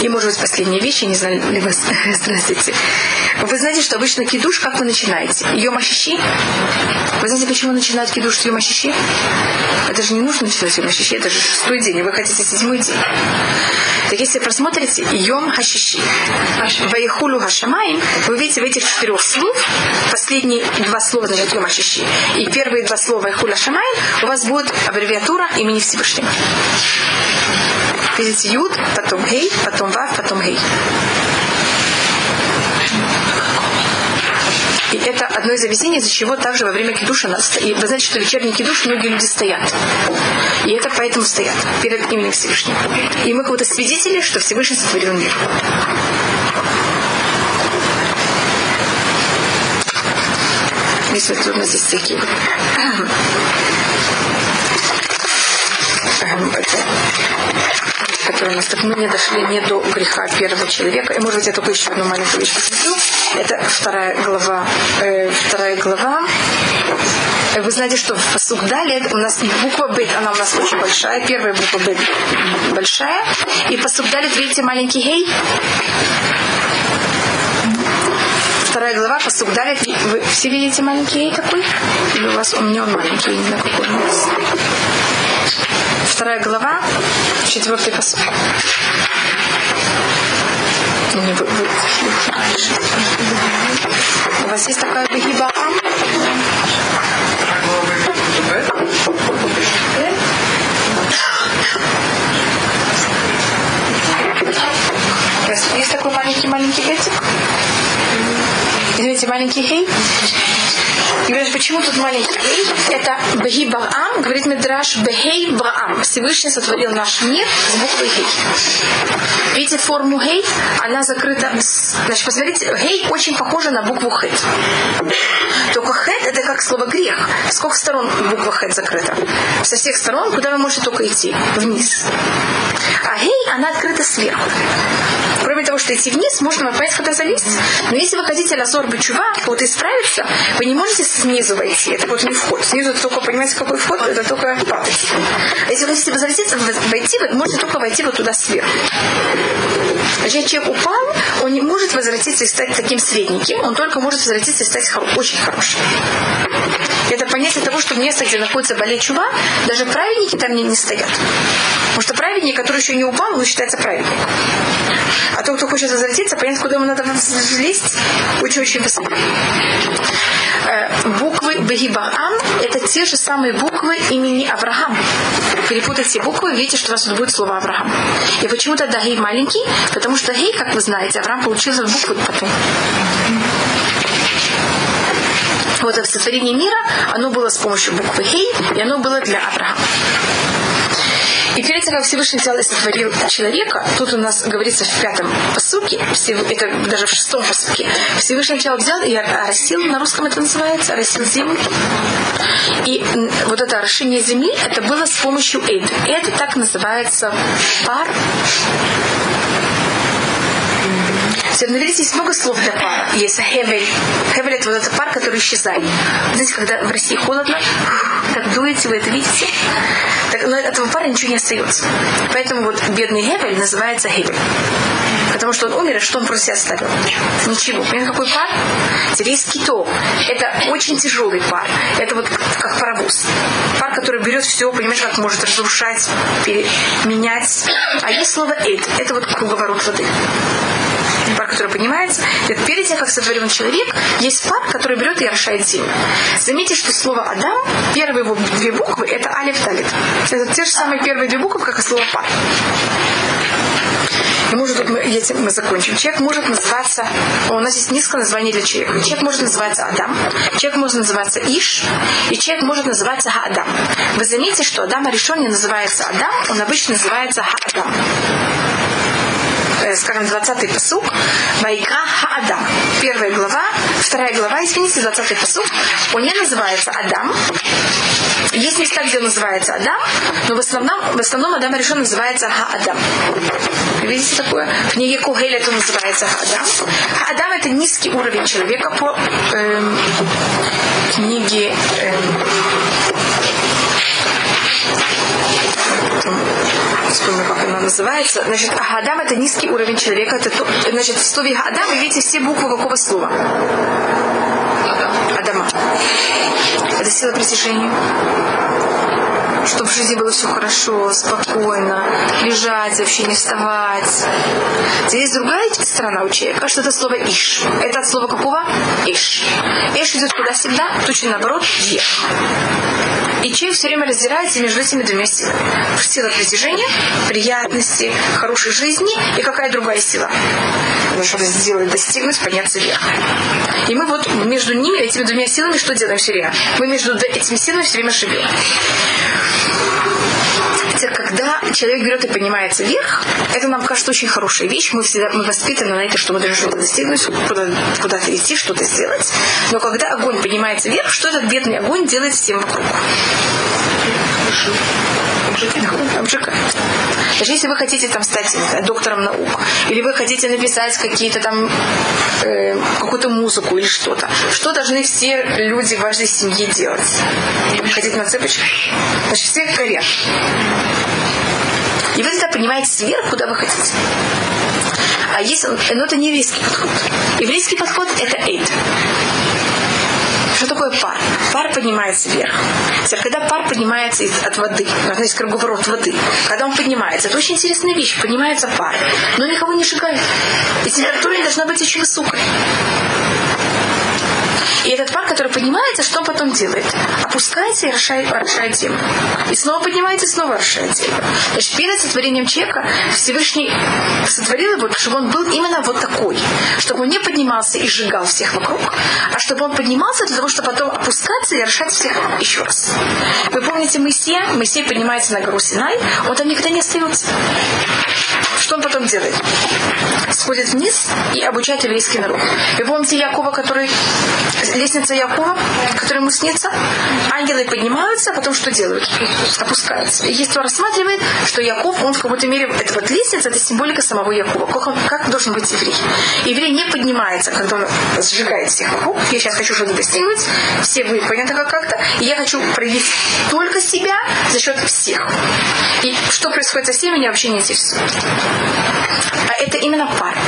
[SPEAKER 1] И, может быть, последняя вещь, я не знаю, ли вы здравствуйте. Вы знаете, что обычно кидуш, как вы начинаете? Йом Ашиши? Вы знаете, почему начинают кидуш с Йом Ашиши? Это же не нужно начинать Йом Ашиши, это же шестой день, и вы хотите седьмой день. Так если просмотрите Йом Хашиши, Ваихулю Хашамаем, вы видите в этих четырех слов, последние два слова значит Йом Хашиши, и первые два слова Ваихулю Хашамаем, у вас будет аббревиатура имени Всевышнего. Видите, Юд, потом Гей, потом Вав, потом Гей. И это одно из объяснений, из-за чего также во время кидуша нас... И вы знаете, что вечерний кидуш многие люди стоят. И это поэтому стоят перед именем Всевышнего. И мы как то свидетели, что Всевышний сотворил мир. Если трудно здесь такие которые у нас так мы не дошли не до греха первого человека. И может быть я только еще одну маленькую вещь посмотрю. Это вторая глава. Э, вторая глава. Э, вы знаете, что в посук далее у нас буква Б, она у нас очень большая. Первая буква Б большая. И посук далее, видите, маленький гей. Вторая глава, посук далее. Вы все видите маленький гей такой? Или у вас у меня он маленький, не знаю, какой у вас. Вторая глава, четвертый посуд. У вас есть такая бегиба Есть такой маленький-маленький этик? Извините, маленький хей? И говоришь, почему тут маленький? Это Бехи Барам, говорит Медраш Бехей Барам. Всевышний сотворил наш мир с буквой Гей. Видите форму Гей? Она закрыта. Значит, посмотрите, Гей очень похожа на букву Хет. Только Хет это как слово грех. Сколько сторон буква Хет закрыта? Со всех сторон, куда вы можете только идти? Вниз. А Гей, она открыта сверху. Кроме того, что идти вниз, можно понять, куда залезть. Но если вы хотите лазор бычува, вот исправиться, вы не можете снизу войти. Это вот не вход. Снизу только, понимаете, какой вход? Это только падать. А если вы хотите залететь, войти, вы можете только войти вот туда сверху. Значит, человек упал, он не может возвратиться и стать таким средненьким, он только может возвратиться и стать очень хорошим. Это понятие того, что место, где находится болезнь чува, даже праведники там не, не стоят. Потому что праведник, который еще не упал, он считается праведником. А тот, кто хочет возвратиться, понятно, куда ему надо влезть, очень-очень высоко. Э, буквы Бегибаам – это те же самые буквы имени Авраам. Перепутайте буквы, видите, что у вас тут будет слово Авраам. И почему тогда Гей маленький? Потому что Гей, как вы знаете, Авраам получил буквы потом. Вот это сотворение мира, оно было с помощью буквы Хей, и оно было для Авраама. И перед тем, как Всевышний взял и сотворил человека, тут у нас говорится в пятом посуке, это даже в шестом посуке, Всевышний сначала взял и оросил, на русском это называется, оросил землю. И вот это орошение земли, это было с помощью эд. Это так называется пар Теперь, на есть много слов для пара. Есть хевель. Хевель это вот этот пар, который исчезает. Знаете, когда в России холодно, так дуете, вы это видите, так, но этого пара ничего не остается. Поэтому вот бедный Хевель называется Хевель. Потому что он умер, и что он просто оставил? Ничего. Понимаете, какой пар? Есть кито. Это очень тяжелый пар. Это вот как паровоз. Пар, который берет все, понимаешь, как может разрушать, менять. А есть слово эйд. Это вот круговорот воды пар, который поднимается. И перед тем, как сотворен человек, есть пар, который берет и орошает землю. Заметьте, что слово Адам, первые его две буквы, это Алиф Талит. Это те же самые первые две буквы, как и слово пар. И может тут мы, этим мы закончим. Человек может называться, у нас есть несколько названий для человека. Человек может называться Адам, человек может называться Иш, и человек может называться Ха-Адам. Вы заметите, что Адам решен не называется Адам, он обычно называется Ха-Адам. Скажем, 20-й посук, Вайкра Хаадам. Первая глава, вторая глава, извините, 20-й посук, он не называется Адам. Есть места, где он называется Адам, но в основном, в основном Адам решен называется Хаадам. Видите такое? В книге Кугель это называется Хаадам. Хаадам это низкий уровень человека по эм, книге эм, вспомню, как она называется. Значит, Адам это низкий уровень человека. Это, значит, в слове Адам вы видите все буквы какого слова? Адама. Это сила притяжения чтобы в жизни было все хорошо, спокойно, лежать, вообще не вставать. Здесь другая сторона у человека, что это слово «иш». Это от слова какого? «Иш». «Иш» идет куда всегда? Точно наоборот, «вверх». И человек все время раздирается между этими двумя силами. Сила притяжения, приятности, хорошей жизни и какая другая сила? Чтобы сделать, достигнуть, подняться вверх. И мы вот между ними, этими двумя силами, что делаем все время? Мы между этими силами все время живем. Хотя, когда человек берет и поднимается вверх, это нам кажется очень хорошая вещь. Мы всегда мы воспитаны на это, что мы должны что-то достигнуть, куда, куда-то идти, что-то сделать. Но когда огонь поднимается вверх, что этот бедный огонь делает всем вокруг? Обжигает. Даже если вы хотите там стать доктором наук, или вы хотите написать какие-то там э, какую-то музыку или что-то, что должны все люди в вашей семье делать? Ходить на цепочках? Значит, все горят. И вы тогда поднимаетесь вверх, куда вы хотите. А если, ну это не еврейский подход. Еврейский подход это эйд. Что такое пар? Пар поднимается вверх. Теперь, когда пар поднимается из, от воды, ну, из круговорот воды, когда он поднимается, это очень интересная вещь, поднимается пар, но никого не сжигает. И температура не должна быть очень высокой. И этот пар, который поднимается, что потом делает? Опускается и орошает, орошает землю. И снова поднимается, и снова орошает землю. Значит, перед сотворением человека Всевышний сотворил его, чтобы он был именно вот такой. Чтобы он не поднимался и сжигал всех вокруг, а чтобы он поднимался для того, чтобы потом опускаться и орошать всех еще раз. Вы помните Моисея? Моисей поднимается на гору Синай, он там никогда не остается. Что он потом делает? Сходит вниз и обучает еврейский народ. Вы помните Якова, который лестница Якова, которая ему снится, ангелы поднимаются, а потом что делают? Опускаются. И есть кто рассматривает, что Яков, он в какой-то мере, это вот лестница, это символика самого Якова. Как, он, как должен быть еврей? Еврей не поднимается, когда он сжигает всех вокруг. Я сейчас хочу что-то достигнуть, все вы понятно как как-то, и я хочу проявить только себя за счет всех. И что происходит со всеми, меня вообще не интересует. А это именно пара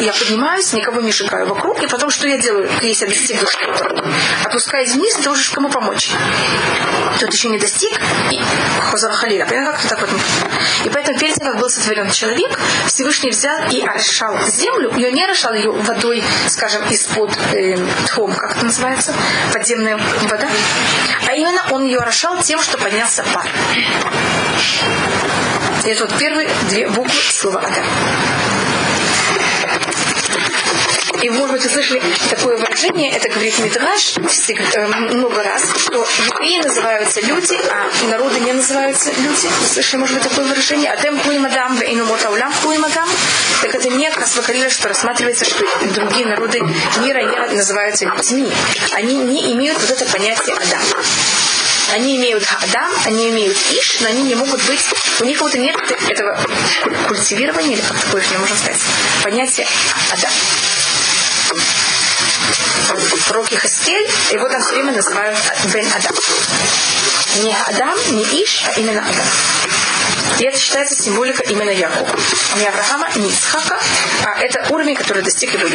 [SPEAKER 1] я поднимаюсь, никого не сжигаю вокруг, и потом что я делаю, если я достигну что-то? Опускаюсь вниз чтобы кому помочь. Тот еще не достиг, и Хозар Халила. Понятно, как так вот? И поэтому перед тем, как был сотворен человек, Всевышний взял и орошал землю, он не орошал ее водой, скажем, из-под э, тхом, как это называется, подземная вода, а именно он ее орошал тем, что поднялся пар. Это вот первые две буквы слова Адам. И, может быть, вы слышали такое выражение, это говорит Мидраш э, много раз, что евреи называются люди, а народы не называются люди. Вы слышали, может быть, такое выражение? Атем куимадам, вейну мотаулям куимадам. Так это не Хасвакалила, что рассматривается, что другие народы мира не называются людьми. Они не имеют вот это понятие Адам. Они имеют Адам, они имеют Иш, но они не могут быть, у них вот нет этого культивирования, или как такое не можно сказать, понятия Адам пророке Хаскель, его там все время называют Бен Адам. Не Адам, не Иш, а именно Адам. И это считается символика именно Якова. Не Авраама, не Исхака, а это уровень, который достиг его